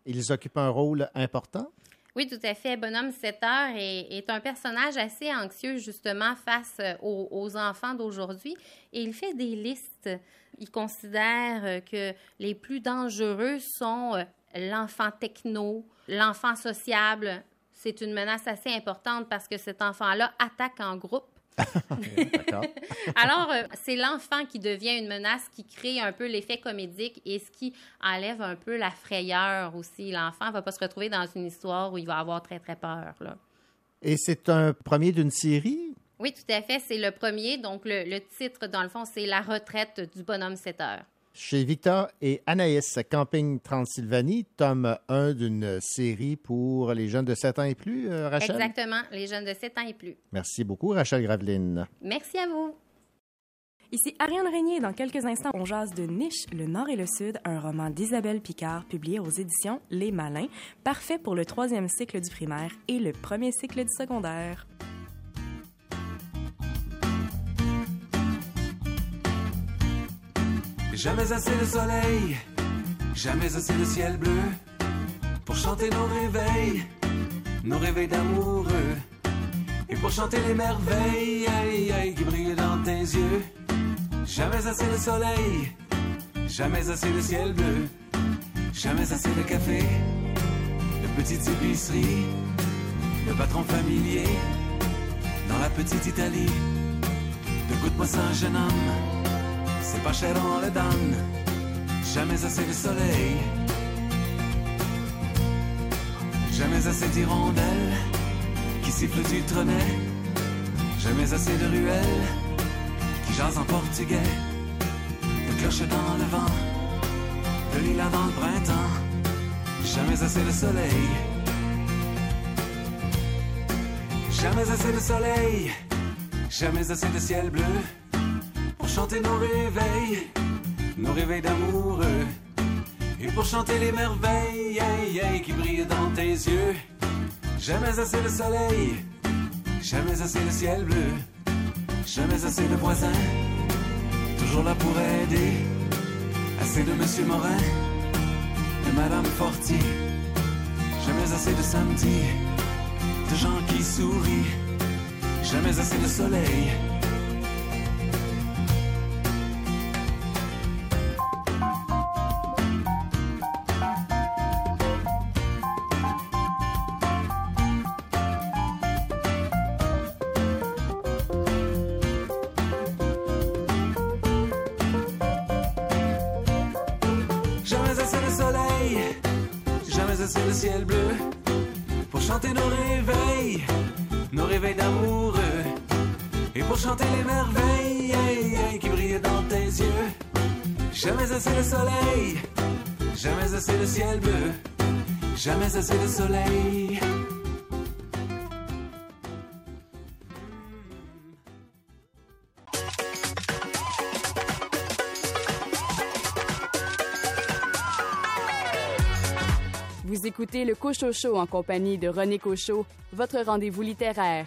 Ils occupent un rôle important? Oui, tout à fait. Bonhomme 7 heures est, est un personnage assez anxieux, justement, face euh, aux, aux enfants d'aujourd'hui. Et il fait des listes. Il considère euh, que les plus dangereux sont euh, l'enfant techno, l'enfant sociable. C'est une menace assez importante parce que cet enfant-là attaque en groupe. Alors, euh, c'est l'enfant qui devient une menace, qui crée un peu l'effet comédique et ce qui enlève un peu la frayeur aussi. L'enfant ne va pas se retrouver dans une histoire où il va avoir très, très peur. Là. Et c'est un premier d'une série? Oui, tout à fait. C'est le premier. Donc, le, le titre, dans le fond, c'est La retraite du bonhomme 7 heures. Chez Victor et Anaïs, Camping Transylvanie, tome 1 d'une série pour les jeunes de 7 ans et plus, euh, Rachel? Exactement. Les jeunes de 7 ans et plus. Merci beaucoup, Rachel Graveline. Merci à vous. Ici Ariane Régnier. Dans quelques instants, on jase de Niche, le Nord et le Sud, un roman d'Isabelle Picard publié aux éditions Les Malins, parfait pour le troisième cycle du primaire et le premier cycle du secondaire. Jamais assez de soleil, jamais assez de ciel bleu pour chanter nos réveils, nos réveils d'amoureux. Et pour chanter les merveilles aïe, aïe, qui brillent dans tes yeux. Jamais assez de soleil, jamais assez de ciel bleu, jamais assez de café, de petites épiceries, de patron familier dans la petite Italie. De goûte-moi ça, jeune homme c'est pas cher on le jamais assez de soleil, jamais assez d'hirondelles qui sifflent du trenet, jamais assez de ruelles qui jasent en portugais, de cloches dans le vent, de l'île avant le printemps, jamais assez de soleil, jamais assez de soleil, jamais assez de ciel bleu pour chanter nos réveils, nos réveils d'amoureux, et pour chanter les merveilles qui brillent dans tes yeux. Jamais assez le soleil, jamais assez le ciel bleu, jamais assez de voisins, toujours là pour aider. Assez de Monsieur Morin, de Madame Fortier, jamais assez de samedi, de gens qui sourient, jamais assez de soleil. ciel bleu, jamais assez de soleil. Vous écoutez le Cochocho en compagnie de René Cochot, votre rendez-vous littéraire.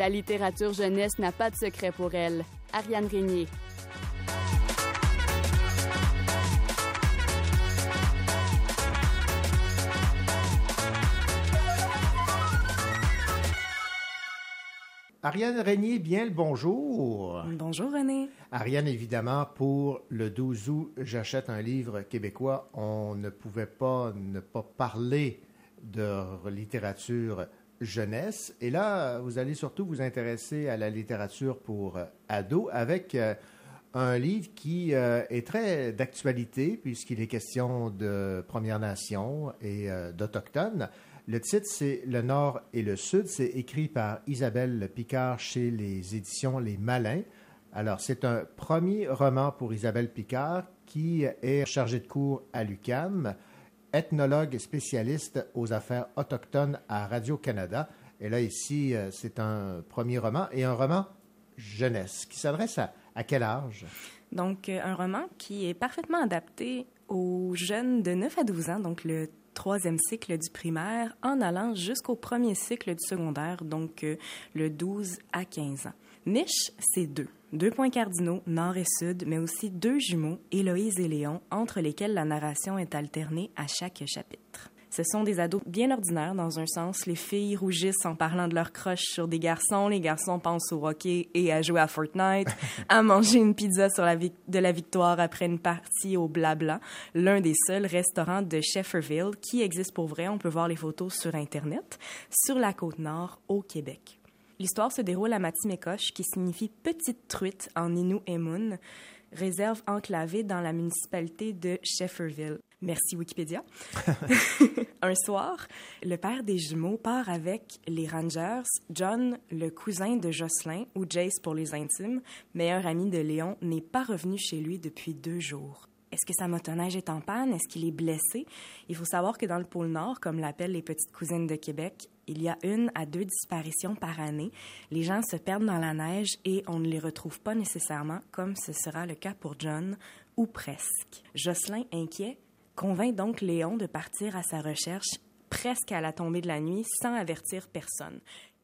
La littérature jeunesse n'a pas de secret pour elle. Ariane Régnier. Ariane Régnier, bien le bonjour. Bonjour René. Ariane, évidemment, pour le 12 août, j'achète un livre québécois. On ne pouvait pas ne pas parler de littérature jeunesse. Et là, vous allez surtout vous intéresser à la littérature pour euh, ados avec euh, un livre qui euh, est très d'actualité puisqu'il est question de Premières Nations et d'Autochtones. Le titre, c'est Le Nord et le Sud. C'est écrit par Isabelle Picard chez les éditions Les Malins. Alors, c'est un premier roman pour Isabelle Picard qui est chargée de cours à l'UCAM, ethnologue spécialiste aux affaires autochtones à Radio-Canada. Et là, ici, euh, c'est un premier roman et un roman jeunesse qui s'adresse à, à quel âge? Donc, euh, un roman qui est parfaitement adapté aux jeunes de 9 à 12 ans, donc le troisième cycle du primaire en allant jusqu'au premier cycle du secondaire, donc euh, le 12 à 15 ans. Niche, c'est deux. Deux points cardinaux, nord et sud, mais aussi deux jumeaux, Héloïse et Léon, entre lesquels la narration est alternée à chaque chapitre. Ce sont des ados bien ordinaires dans un sens. Les filles rougissent en parlant de leur crush sur des garçons. Les garçons pensent au hockey et à jouer à Fortnite, à manger une pizza sur la de la victoire après une partie au Blabla, l'un des seuls restaurants de Shefferville qui existe pour vrai. On peut voir les photos sur Internet, sur la côte nord au Québec. L'histoire se déroule à Matimekosh, qui signifie petite truite en Innu et Moon, réserve enclavée dans la municipalité de Shefferville. Merci Wikipédia. un soir, le père des jumeaux part avec les Rangers. John, le cousin de Jocelyn, ou Jace pour les intimes, meilleur ami de Léon, n'est pas revenu chez lui depuis deux jours. Est-ce que sa motoneige est en panne? Est-ce qu'il est blessé? Il faut savoir que dans le pôle Nord, comme l'appellent les petites cousines de Québec, il y a une à deux disparitions par année. Les gens se perdent dans la neige et on ne les retrouve pas nécessairement, comme ce sera le cas pour John, ou presque. Jocelyn, inquiet, convainc donc Léon de partir à sa recherche presque à la tombée de la nuit sans avertir personne.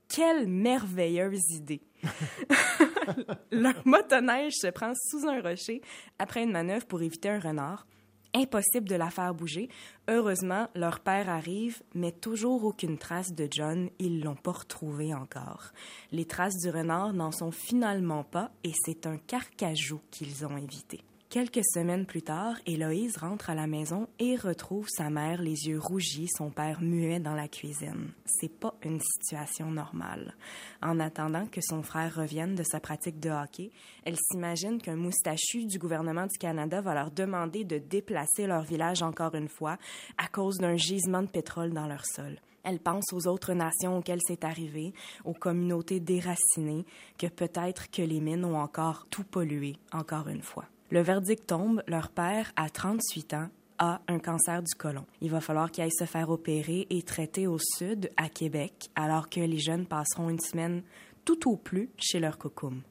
Quelle merveilleuse idée! Leur motoneige se prend sous un rocher après une manœuvre pour éviter un renard. Impossible de la faire bouger. Heureusement, leur père arrive, mais toujours aucune trace de John. Ils l'ont pas retrouvé encore. Les traces du renard n'en sont finalement pas et c'est un carcajou qu'ils ont évité. Quelques semaines plus tard, Héloïse rentre à la maison et retrouve sa mère les yeux rougis, son père muet dans la cuisine. C'est pas une situation normale. En attendant que son frère revienne de sa pratique de hockey, elle s'imagine qu'un moustachu du gouvernement du Canada va leur demander de déplacer leur village encore une fois à cause d'un gisement de pétrole dans leur sol. Elle pense aux autres nations auxquelles c'est arrivé, aux communautés déracinées, que peut-être que les mines ont encore tout pollué, encore une fois. Le verdict tombe, leur père, à 38 ans, a un cancer du côlon. Il va falloir qu'il aille se faire opérer et traiter au sud, à Québec, alors que les jeunes passeront une semaine tout au plus chez leur cocum.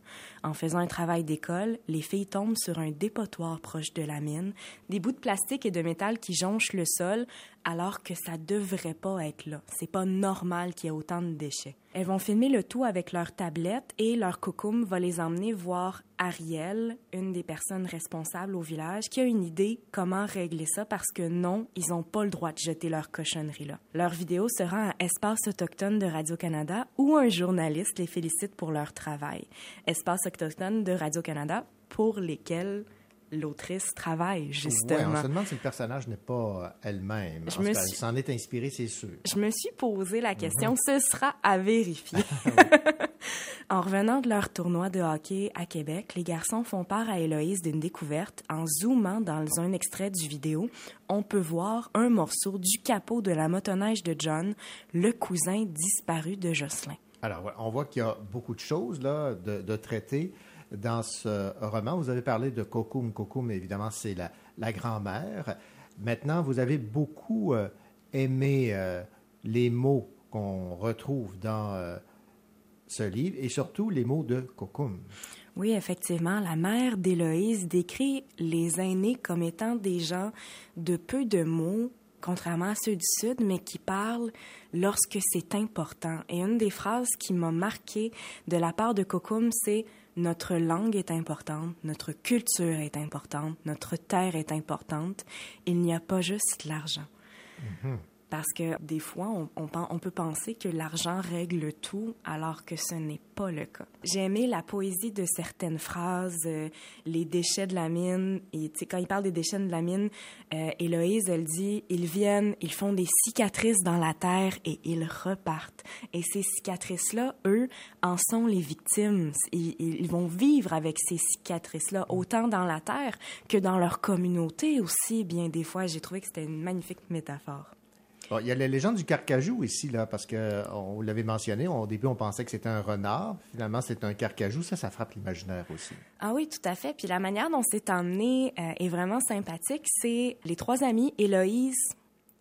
En faisant un travail d'école, les filles tombent sur un dépotoir proche de la mine, des bouts de plastique et de métal qui jonchent le sol, alors que ça devrait pas être là. C'est pas normal qu'il y ait autant de déchets. Elles vont filmer le tout avec leur tablette et leur cocum va les emmener voir Ariel, une des personnes responsables au village, qui a une idée comment régler ça parce que non, ils n'ont pas le droit de jeter leur cochonnerie là. Leur vidéo sera à Espace autochtone de Radio-Canada où un journaliste les félicite pour leur travail. De Radio-Canada pour lesquels l'autrice travaille, justement. Ouais, on se demande si le personnage n'est pas elle-même. Je me Elle suis- s'en est inspirée, c'est sûr. Je me suis posé la question, Mhm. ce sera à vérifier. en revenant de leur tournoi de hockey à Québec, les garçons font part à Héloïse d'une découverte. En zoomant dans un extrait du vidéo, on peut voir un morceau du capot de la motoneige de John, le cousin disparu de Jocelyn. Alors, on voit qu'il y a beaucoup de choses là, de, de traiter dans ce roman. Vous avez parlé de Kokum. Kokum, évidemment, c'est la, grand-mère. Maintenant, vous avez beaucoup euh, aimé euh, les mots qu'on retrouve dans euh, ce livre et surtout les mots de Kokum. Oui, effectivement, la mère d'Héloïse décrit les aînés comme étant des gens de peu de mots contrairement à ceux du Sud, mais qui parlent lorsque c'est important. Et une des phrases qui m'a marquée de la part de Kokum, c'est notre langue est importante, notre culture est importante, notre terre est importante. Il n'y a pas juste l'argent. Mhm. Parce que des fois, on, peut penser que l'argent règle tout, alors que ce n'est pas le cas. J'ai aimé la poésie de certaines phrases, euh, les déchets de la mine. Et quand il parle des déchets de la mine, euh, Héloïse, elle dit ils viennent, ils font des cicatrices dans la terre et ils repartent. Et ces cicatrices-là, eux, en sont les victimes. Ils vont vivre avec ces cicatrices-là, autant dans la terre que dans leur communauté aussi. Bien des fois, j'ai trouvé que c'était une magnifique métaphore. Il y a la légende du carcajou ici, là, parce que on l'avait mentionné. Au début, on pensait que c'était un renard. Finalement, c'est un carcajou. Ça, ça frappe l'imaginaire aussi. Ah oui, tout à fait. Puis la manière dont c'est emmené euh, est vraiment sympathique. C'est les trois amis, Héloïse,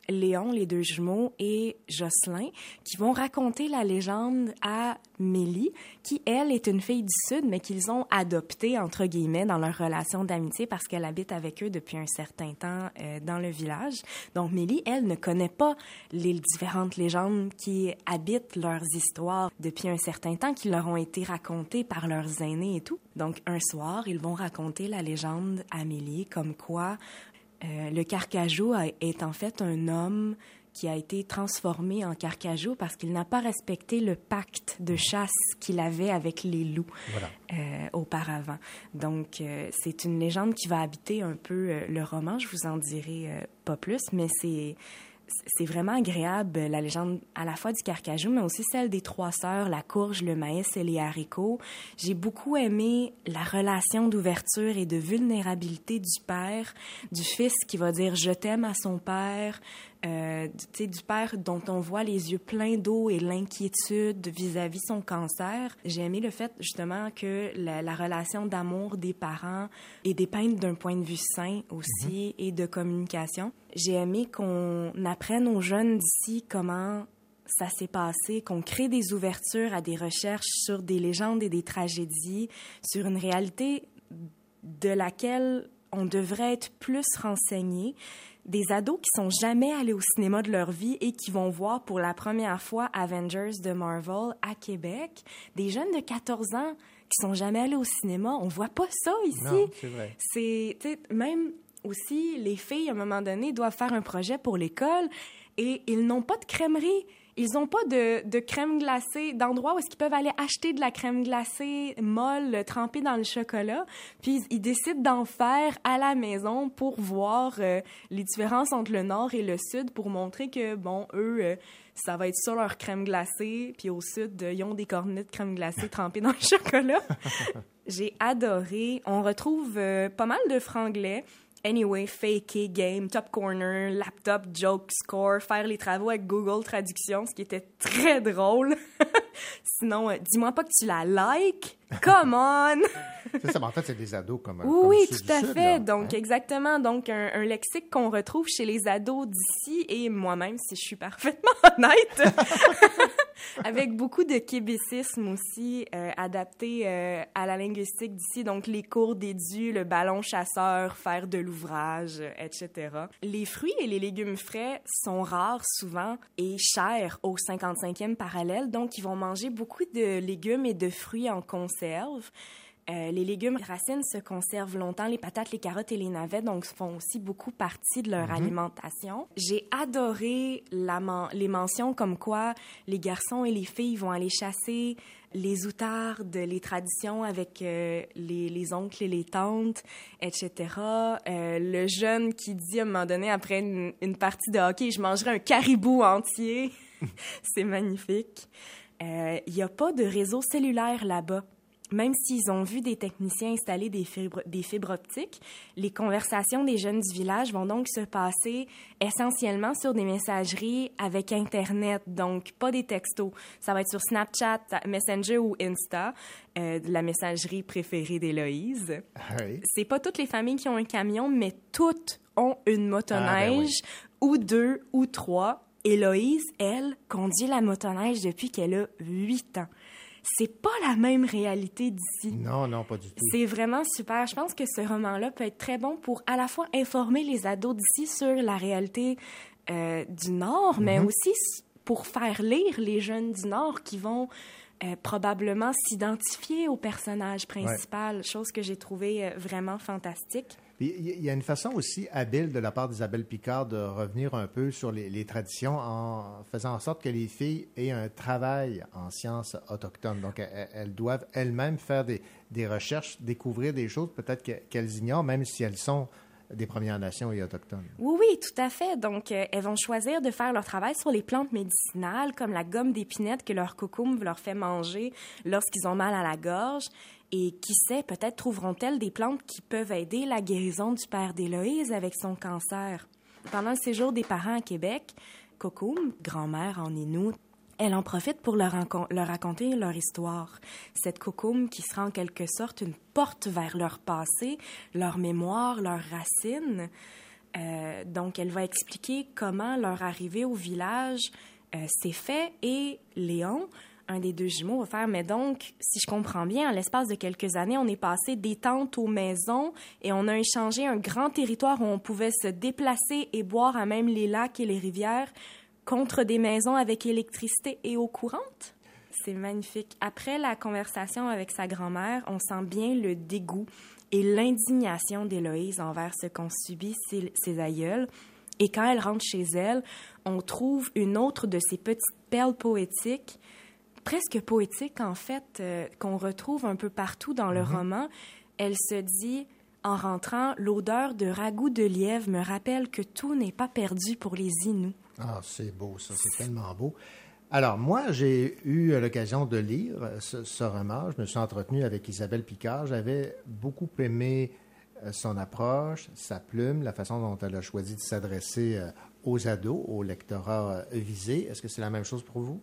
Léon, les deux jumeaux, et Jocelyn, qui vont raconter la légende à Mélie, qui, elle, est une fille du Sud, mais qu'ils ont adoptée, entre guillemets, dans leur relation d'amitié parce qu'elle habite avec eux depuis un certain temps euh, dans le village. Donc, Mélie, elle, ne connaît pas les différentes légendes qui habitent leurs histoires depuis un certain temps, qui leur ont été racontées par leurs aînés et tout. Donc, un soir, ils vont raconter la légende à Mélie, comme quoi euh, le carcajou a- est en fait un homme qui a été transformé en carcajou parce qu'il n'a pas respecté le pacte de chasse qu'il avait avec les loups Voilà. euh, auparavant. Donc, euh, c'est une légende qui va habiter un peu euh, le roman. Je vous en dirai pas plus, mais c'est c'est vraiment agréable, la légende à la fois du carcajou, mais aussi celle des trois sœurs, la courge, le maïs et les haricots. J'ai beaucoup aimé la relation d'ouverture et de vulnérabilité du père, du fils qui va dire je t'aime à son père, euh, du, père dont on voit les yeux pleins d'eau et l'inquiétude vis-à-vis son cancer. J'ai aimé le fait justement que la, la relation d'amour des parents est dépeinte d'un point de vue sain aussi et de communication. J'ai aimé qu'on apprenne aux jeunes d'ici comment ça s'est passé, qu'on crée des ouvertures à des recherches sur des légendes et des tragédies, sur une réalité de laquelle on devrait être plus renseigné. Des ados qui sont jamais allés au cinéma de leur vie et qui vont voir pour la première fois Avengers de Marvel à Québec. Des jeunes de 14 ans qui sont jamais allés au cinéma. On voit pas ça ici. C'est vrai. C'est, même aussi, les filles, à un moment donné, doivent faire un projet pour l'école et ils n'ont pas de crèmerie. Ils n'ont pas de, crème glacée, d'endroit où est-ce qu'ils peuvent aller acheter de la crème glacée molle, trempée dans le chocolat. Puis ils, décident d'en faire à la maison pour voir euh, les différences entre le nord et le sud, pour montrer que, bon, eux, euh, ça va être sur leur crème glacée, puis au sud, euh, ils ont des cornets de crème glacée trempées dans le chocolat. J'ai adoré. On retrouve pas mal de franglais. Anyway, fake game, top corner, laptop, joke, score, faire les travaux avec Google Traduction, ce qui était très drôle. Sinon, euh, dis-moi pas que tu la like. Come on! Ça, en fait, c'est des ados comme Oui, comme oui, ceux tout à Sud, fait. là. Donc, Hein? exactement. Donc, un, un lexique qu'on retrouve chez les ados d'ici et moi-même, si je suis parfaitement honnête, avec beaucoup de québécisme aussi euh, adapté euh, à la linguistique d'ici. Donc, les cours d'édu, le ballon chasseur, faire de l'ouvrage, euh, etc. Les fruits et les légumes frais sont rares souvent et chers au 55e parallèle. Donc, ils vont manger beaucoup de légumes et de fruits en conserve. Euh, les légumes racines se conservent longtemps, les patates, les carottes et les navettes, donc font aussi beaucoup partie de leur Mhm. alimentation. J'ai adoré la les mentions comme quoi les garçons et les filles vont aller chasser les outardes, les traditions avec euh, les, les oncles et les tantes, etc. Euh, le jeune qui dit à un moment donné, après une, une partie de hockey, je mangerai un caribou entier. C'est magnifique. Il n'y a pas de réseau cellulaire là-bas. Même s'ils ont vu des techniciens installer des fibres, des fibres optiques, les conversations des jeunes du village vont donc se passer essentiellement sur des messageries avec Internet, donc pas des textos. Ça va être sur Snapchat, Messenger ou Insta, euh, la messagerie préférée d'Héloïse. Oui. C'est pas toutes les familles qui ont un camion, mais toutes ont une motoneige, Ah, ou deux, ou trois. Héloïse, elle, conduit la motoneige depuis qu'elle a huit ans. C'est pas la même réalité d'ici. Non, non, pas du tout. C'est vraiment super. Je pense que ce roman-là peut être très bon pour à la fois informer les ados d'ici sur la réalité euh, du Nord, mais Mhm. aussi pour faire lire les jeunes du Nord qui vont euh, probablement s'identifier au personnage principal, chose que j'ai trouvé euh, vraiment fantastique. Il y- a une façon aussi habile de la part d'Isabelle Picard de revenir un peu sur les, traditions en faisant en sorte que les filles aient un travail en sciences autochtones. Donc, elles, elles doivent elles-mêmes faire des, recherches, découvrir des choses peut-être que- qu'elles ignorent, même si elles sont des Premières Nations et autochtones. Oui, oui, tout à fait. Donc, euh, elles vont choisir de faire leur travail sur les plantes médicinales, comme la gomme d'épinette que leur cocum leur fait manger lorsqu'ils ont mal à la gorge. Et qui sait, peut-être trouveront-elles des plantes qui peuvent aider la guérison du père d'Héloïse avec son cancer. Pendant le séjour des parents à Québec, Cocum, grand-mère en Inuit, elle en profite pour leur, raconter leur histoire. Cette Cocum qui sera en quelque sorte une porte vers leur passé, leur mémoire, leurs racines. Euh, donc, elle va expliquer comment leur arrivée au village euh, s'est fait et Léon, un des deux jumeaux, va faire. Mais donc, si je comprends bien, en l'espace de quelques années, on est passé des tentes aux maisons et on a échangé un grand territoire où on pouvait se déplacer et boire à même les lacs et les rivières contre des maisons avec électricité et eau courante. C'est magnifique. Après la conversation avec sa grand-mère, on sent bien le dégoût et l'indignation d'Héloïse envers ce qu'ont subi ses, ses aïeuls. Et quand elle rentre chez elle, on trouve une autre de ces petites perles poétiques, presque poétiques en fait, euh, qu'on retrouve un peu partout dans le Mhm. roman. Elle se dit, en rentrant, l'odeur de ragoût de lièvre me rappelle que tout n'est pas perdu pour les Inuits. Ah, c'est beau, ça, c'est tellement beau. Alors, moi, j'ai eu l'occasion de lire ce, ce roman. Je me suis entretenu avec Isabelle Picard. J'avais beaucoup aimé euh, son approche, sa plume, la façon dont elle a choisi de s'adresser euh, aux ados, au lectorat visé. Est-ce que c'est la même chose pour vous?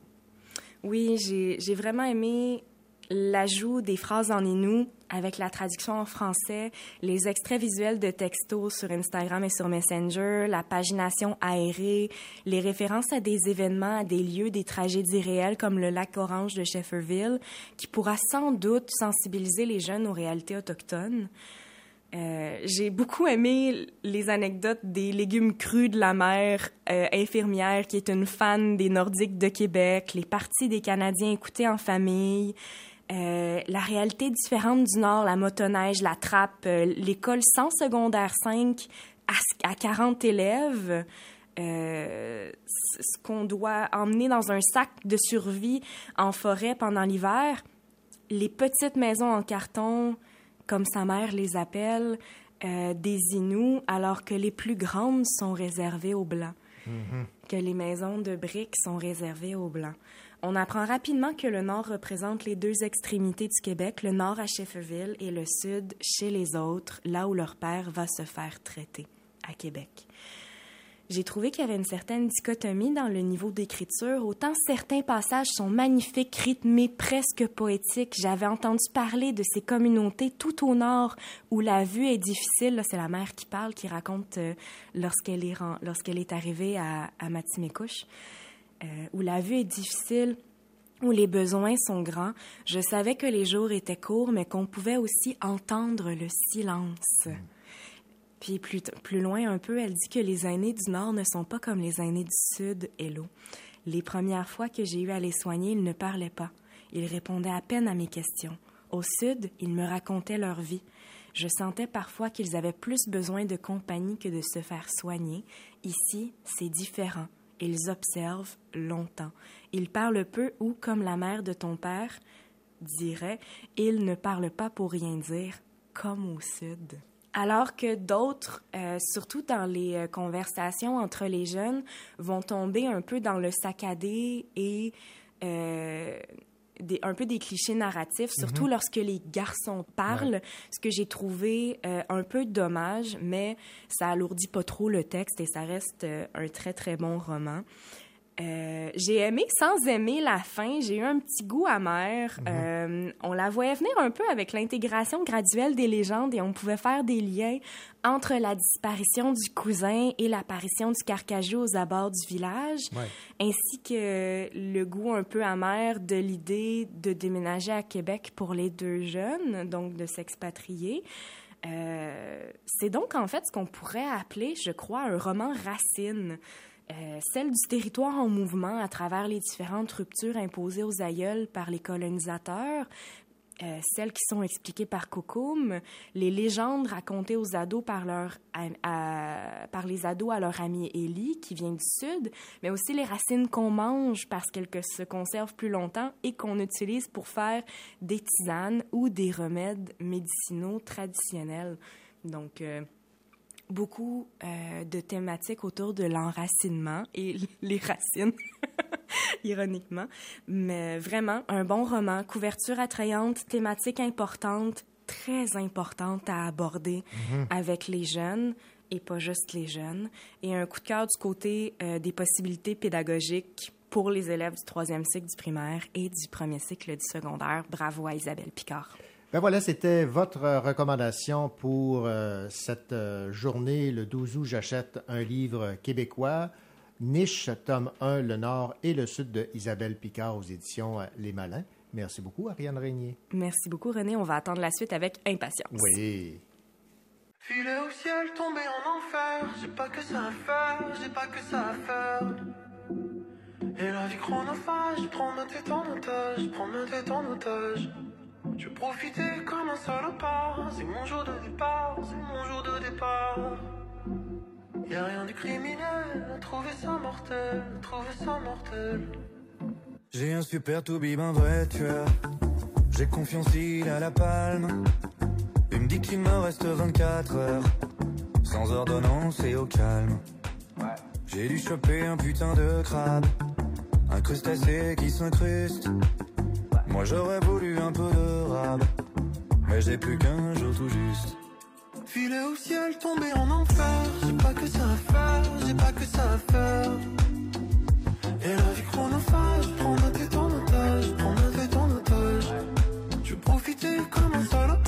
Oui, j'ai vraiment aimé l'ajout des phrases en inou avec la traduction en français, les extraits visuels de textos sur Instagram et sur Messenger, la pagination aérée, les références à des événements, à des lieux, des tragédies réelles comme le lac Orange de Shefferville, qui pourra sans doute sensibiliser les jeunes aux réalités autochtones. Euh, j'ai beaucoup aimé les anecdotes des légumes crus de la mère euh, infirmière qui est une fan des Nordiques de Québec, les parties des Canadiens écoutées en famille, euh, la réalité différente du Nord, la motoneige, la trappe, l'école sans secondaire 5 à, à 40 élèves. Ce qu'on doit emmener dans un sac de survie en forêt pendant l'hiver, les petites maisons en carton, comme sa mère les appelle, euh, des Inuits, alors que les plus grandes sont réservées aux Blancs, que les maisons de briques sont réservées aux Blancs. On apprend rapidement que le Nord représente les deux extrémités du Québec, le Nord à Shefferville et le Sud chez les autres, là où leur père va se faire traiter, à Québec. J'ai trouvé qu'il y avait une certaine dichotomie dans le niveau d'écriture. Autant certains passages sont magnifiques, rythmés, presque poétiques. J'avais entendu parler de ces communautés tout au nord où la vue est difficile. C'est la mère qui parle, qui raconte euh, lorsqu'elle est, arrivée à, à Matimekouche, euh, où la vue est difficile où les besoins sont grands, je savais que les jours étaient courts, mais qu'on pouvait aussi entendre le silence. Puis plus, plus loin un peu, elle dit que les aînés du Nord ne sont pas comme les aînés du Sud, Hello. Les premières fois que j'ai eu à les soigner, ils ne parlaient pas. Ils répondaient à peine à mes questions. Au Sud, ils me racontaient leur vie. Je sentais parfois qu'ils avaient plus besoin de compagnie que de se faire soigner. Ici, c'est différent. Ils observent longtemps. Ils parlent peu ou, comme la mère de ton père dirait, ils ne parlent pas pour rien dire, comme au Sud. Alors que d'autres, euh, surtout dans les euh, conversations entre les jeunes, vont tomber un peu dans le saccadé et euh, des, un peu des clichés narratifs, surtout Mhm. lorsque les garçons parlent, ce que j'ai trouvé euh, un peu dommage, mais ça alourdit pas trop le texte et ça reste un très très bon roman. Euh, j'ai aimé sans aimer la fin. J'ai eu un petit goût amer. Euh, on la voyait venir un peu avec l'intégration graduelle des légendes et on pouvait faire des liens entre la disparition du cousin et l'apparition du carcajou aux abords du village, Ouais. ainsi que le goût un peu amer de l'idée de déménager à Québec pour les deux jeunes, donc de s'expatrier. Euh, c'est donc en fait ce qu'on pourrait appeler, je crois, un roman racine. Euh, celle du territoire en mouvement à travers les différentes ruptures imposées aux aïeuls par les colonisateurs, euh, celles qui sont expliquées par Kokoum, les légendes racontées aux ados par, par les ados à leur amie Ellie, qui vient du Sud, mais aussi les racines qu'on mange parce qu'elles que- se conservent plus longtemps et qu'on utilise pour faire des tisanes ou des remèdes médicinaux traditionnels. Donc, euh, beaucoup euh, de thématiques autour de l'enracinement et les racines, ironiquement. Mais vraiment, un bon roman, couverture attrayante, thématique importante, très importante à aborder Mhm. avec les jeunes et pas juste les jeunes. Et un coup de cœur du côté euh, des possibilités pédagogiques pour les élèves du troisième cycle du primaire et du premier cycle du secondaire. Bravo à Isabelle Picard. Ben voilà, c'était votre euh, recommandation pour euh, cette euh, journée. Le 12 août, j'achète un livre québécois, Niche, tome 1, le Nord et le Sud de Isabelle Picard aux éditions Les Malins. Merci beaucoup, Ariane Régnier. Merci beaucoup, René. On va attendre la suite avec impatience. Oui. Filet au ciel, tombé en enfer. J'ai pas que ça à faire, j'ai pas que ça à faire. Et la vie chronophage, prends ma tête en otage, prends ma tête en otage. Je profiter comme un salopard. C'est mon jour de départ, c'est mon jour de départ. Y'a rien de criminel, trouver ça mortel, trouver ça mortel. J'ai un super toubib, un vrai tueur. J'ai confiance, il a la palme. Il me dit qu'il me reste 24 heures. Sans ordonnance et au calme. J'ai dû choper un putain de crabe. Un crustacé qui s'incruste. Moi j'aurais voulu un peu de rab. Mais j'ai plus qu'un jour tout juste. Filet au ciel, tombé en enfer. J'ai pas que ça à faire, j'ai pas que ça à faire. Et la vie chronophage, prends ma tête en otage, prends ma tête en otage. Je profiter comme un salopard.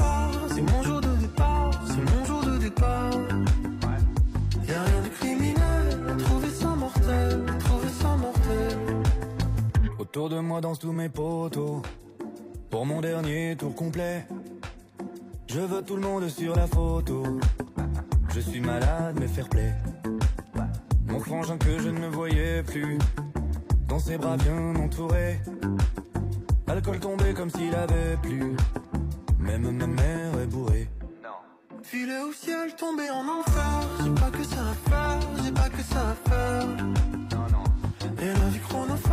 Autour de moi dansent tous mes potos. Pour mon dernier tour complet. Je veux tout le monde sur la photo. Je suis malade, mais fair play. Mon frangin que je ne voyais plus. Dans ses bras bien entouré. Alcool tombé comme s'il avait plu. Même ma mère est bourrée. Filet au ciel, tombé en enfer. J'ai pas que ça à faire, j'ai pas que ça à faire. Et la vie chronophage,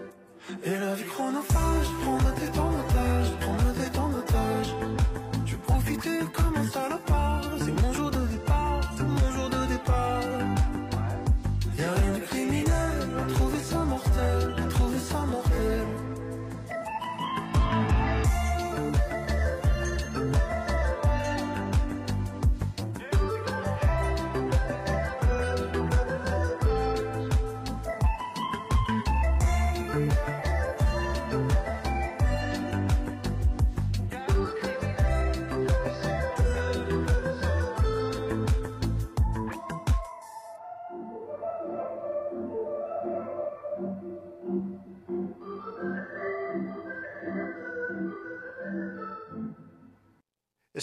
Et la vie chronophage, prends ma tête en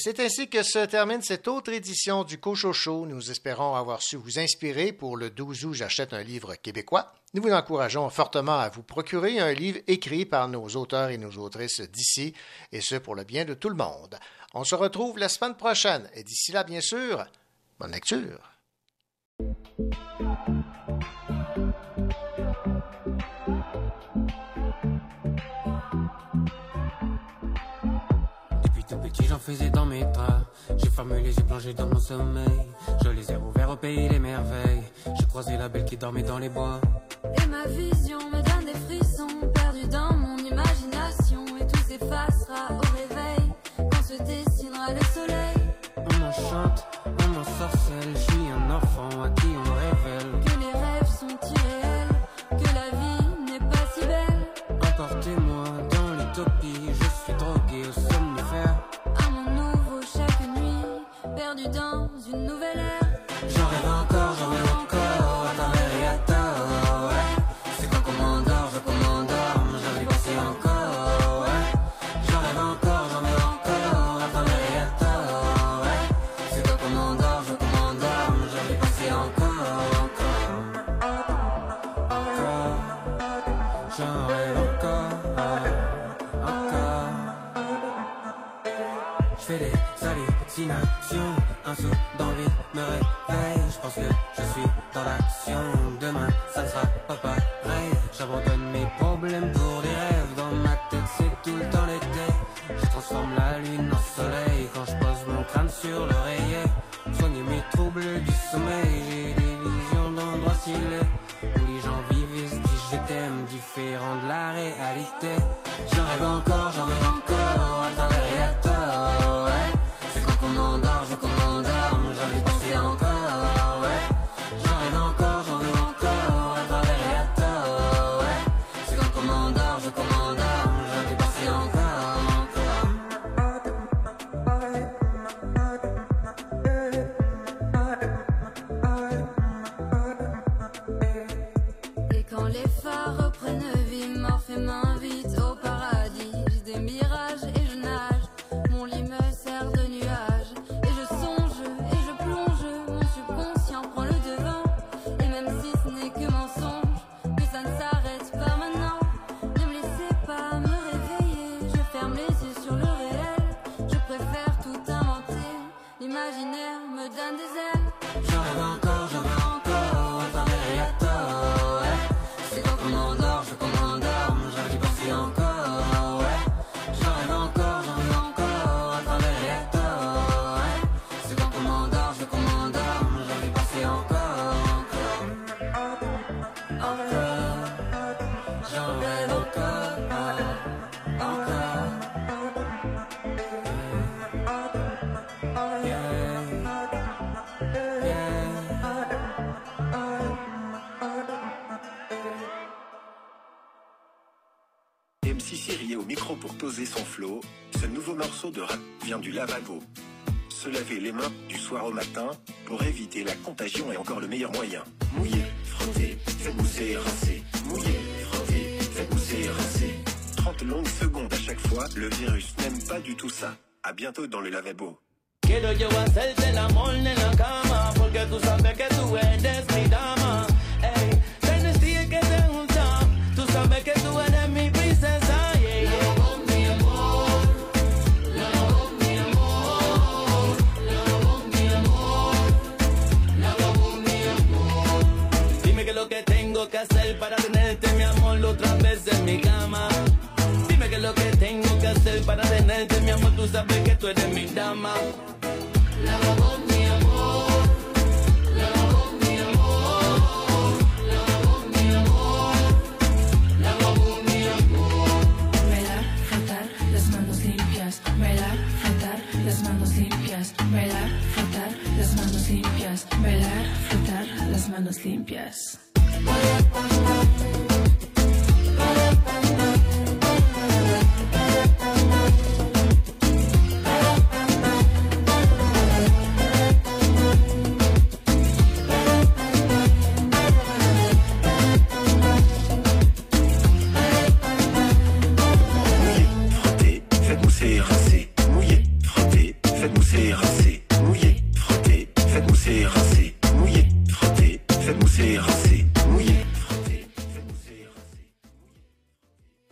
C'est ainsi que se termine cette autre édition du Cochocho. Nous espérons avoir su vous inspirer pour le 12 août J'achète un livre québécois. Nous vous encourageons fortement à vous procurer un livre écrit par nos auteurs et nos autrices d'ici, et ce pour le bien de tout le monde. On se retrouve la semaine prochaine, et d'ici là, bien sûr, bonne lecture. Faisais dans mes draps. J'ai formulé, j'ai plongé dans mon sommeil. Je les ai ouverts au pays des merveilles. J'ai croisé la belle qui dormait dans les bois. Et ma vision me donne des frissons, perdus dans mon imagination. Et tout s'effacera au réveil, quand se dessinera le soleil. On chante, perdu dans une nouvelle ère. J'en rêve encore, j'en rêve encore. Et à tort, ouais. C'est quand qu'on m'endort, je m'endorme. J'en passé encore, ouais. J'en rêve encore, j'en rêve encore. Et à tort, ouais. C'est quand qu'on m'endort, je m'endorme. J'en passé encore, encore. Encore. J'en rêve encore, encore. Je fais des hallucinations, un saut d'envie me réveille. Je pense que je suis dans l'action. Rap vient du lavabo. Se laver les mains du soir au matin pour éviter la contagion est encore le meilleur moyen. Mouiller, frotter, faites mousser, rincer. Mouiller, frotter, faites mousser, rincer. 30 longues secondes à chaque fois, le virus n'aime pas du tout ça. À bientôt dans le lavabo.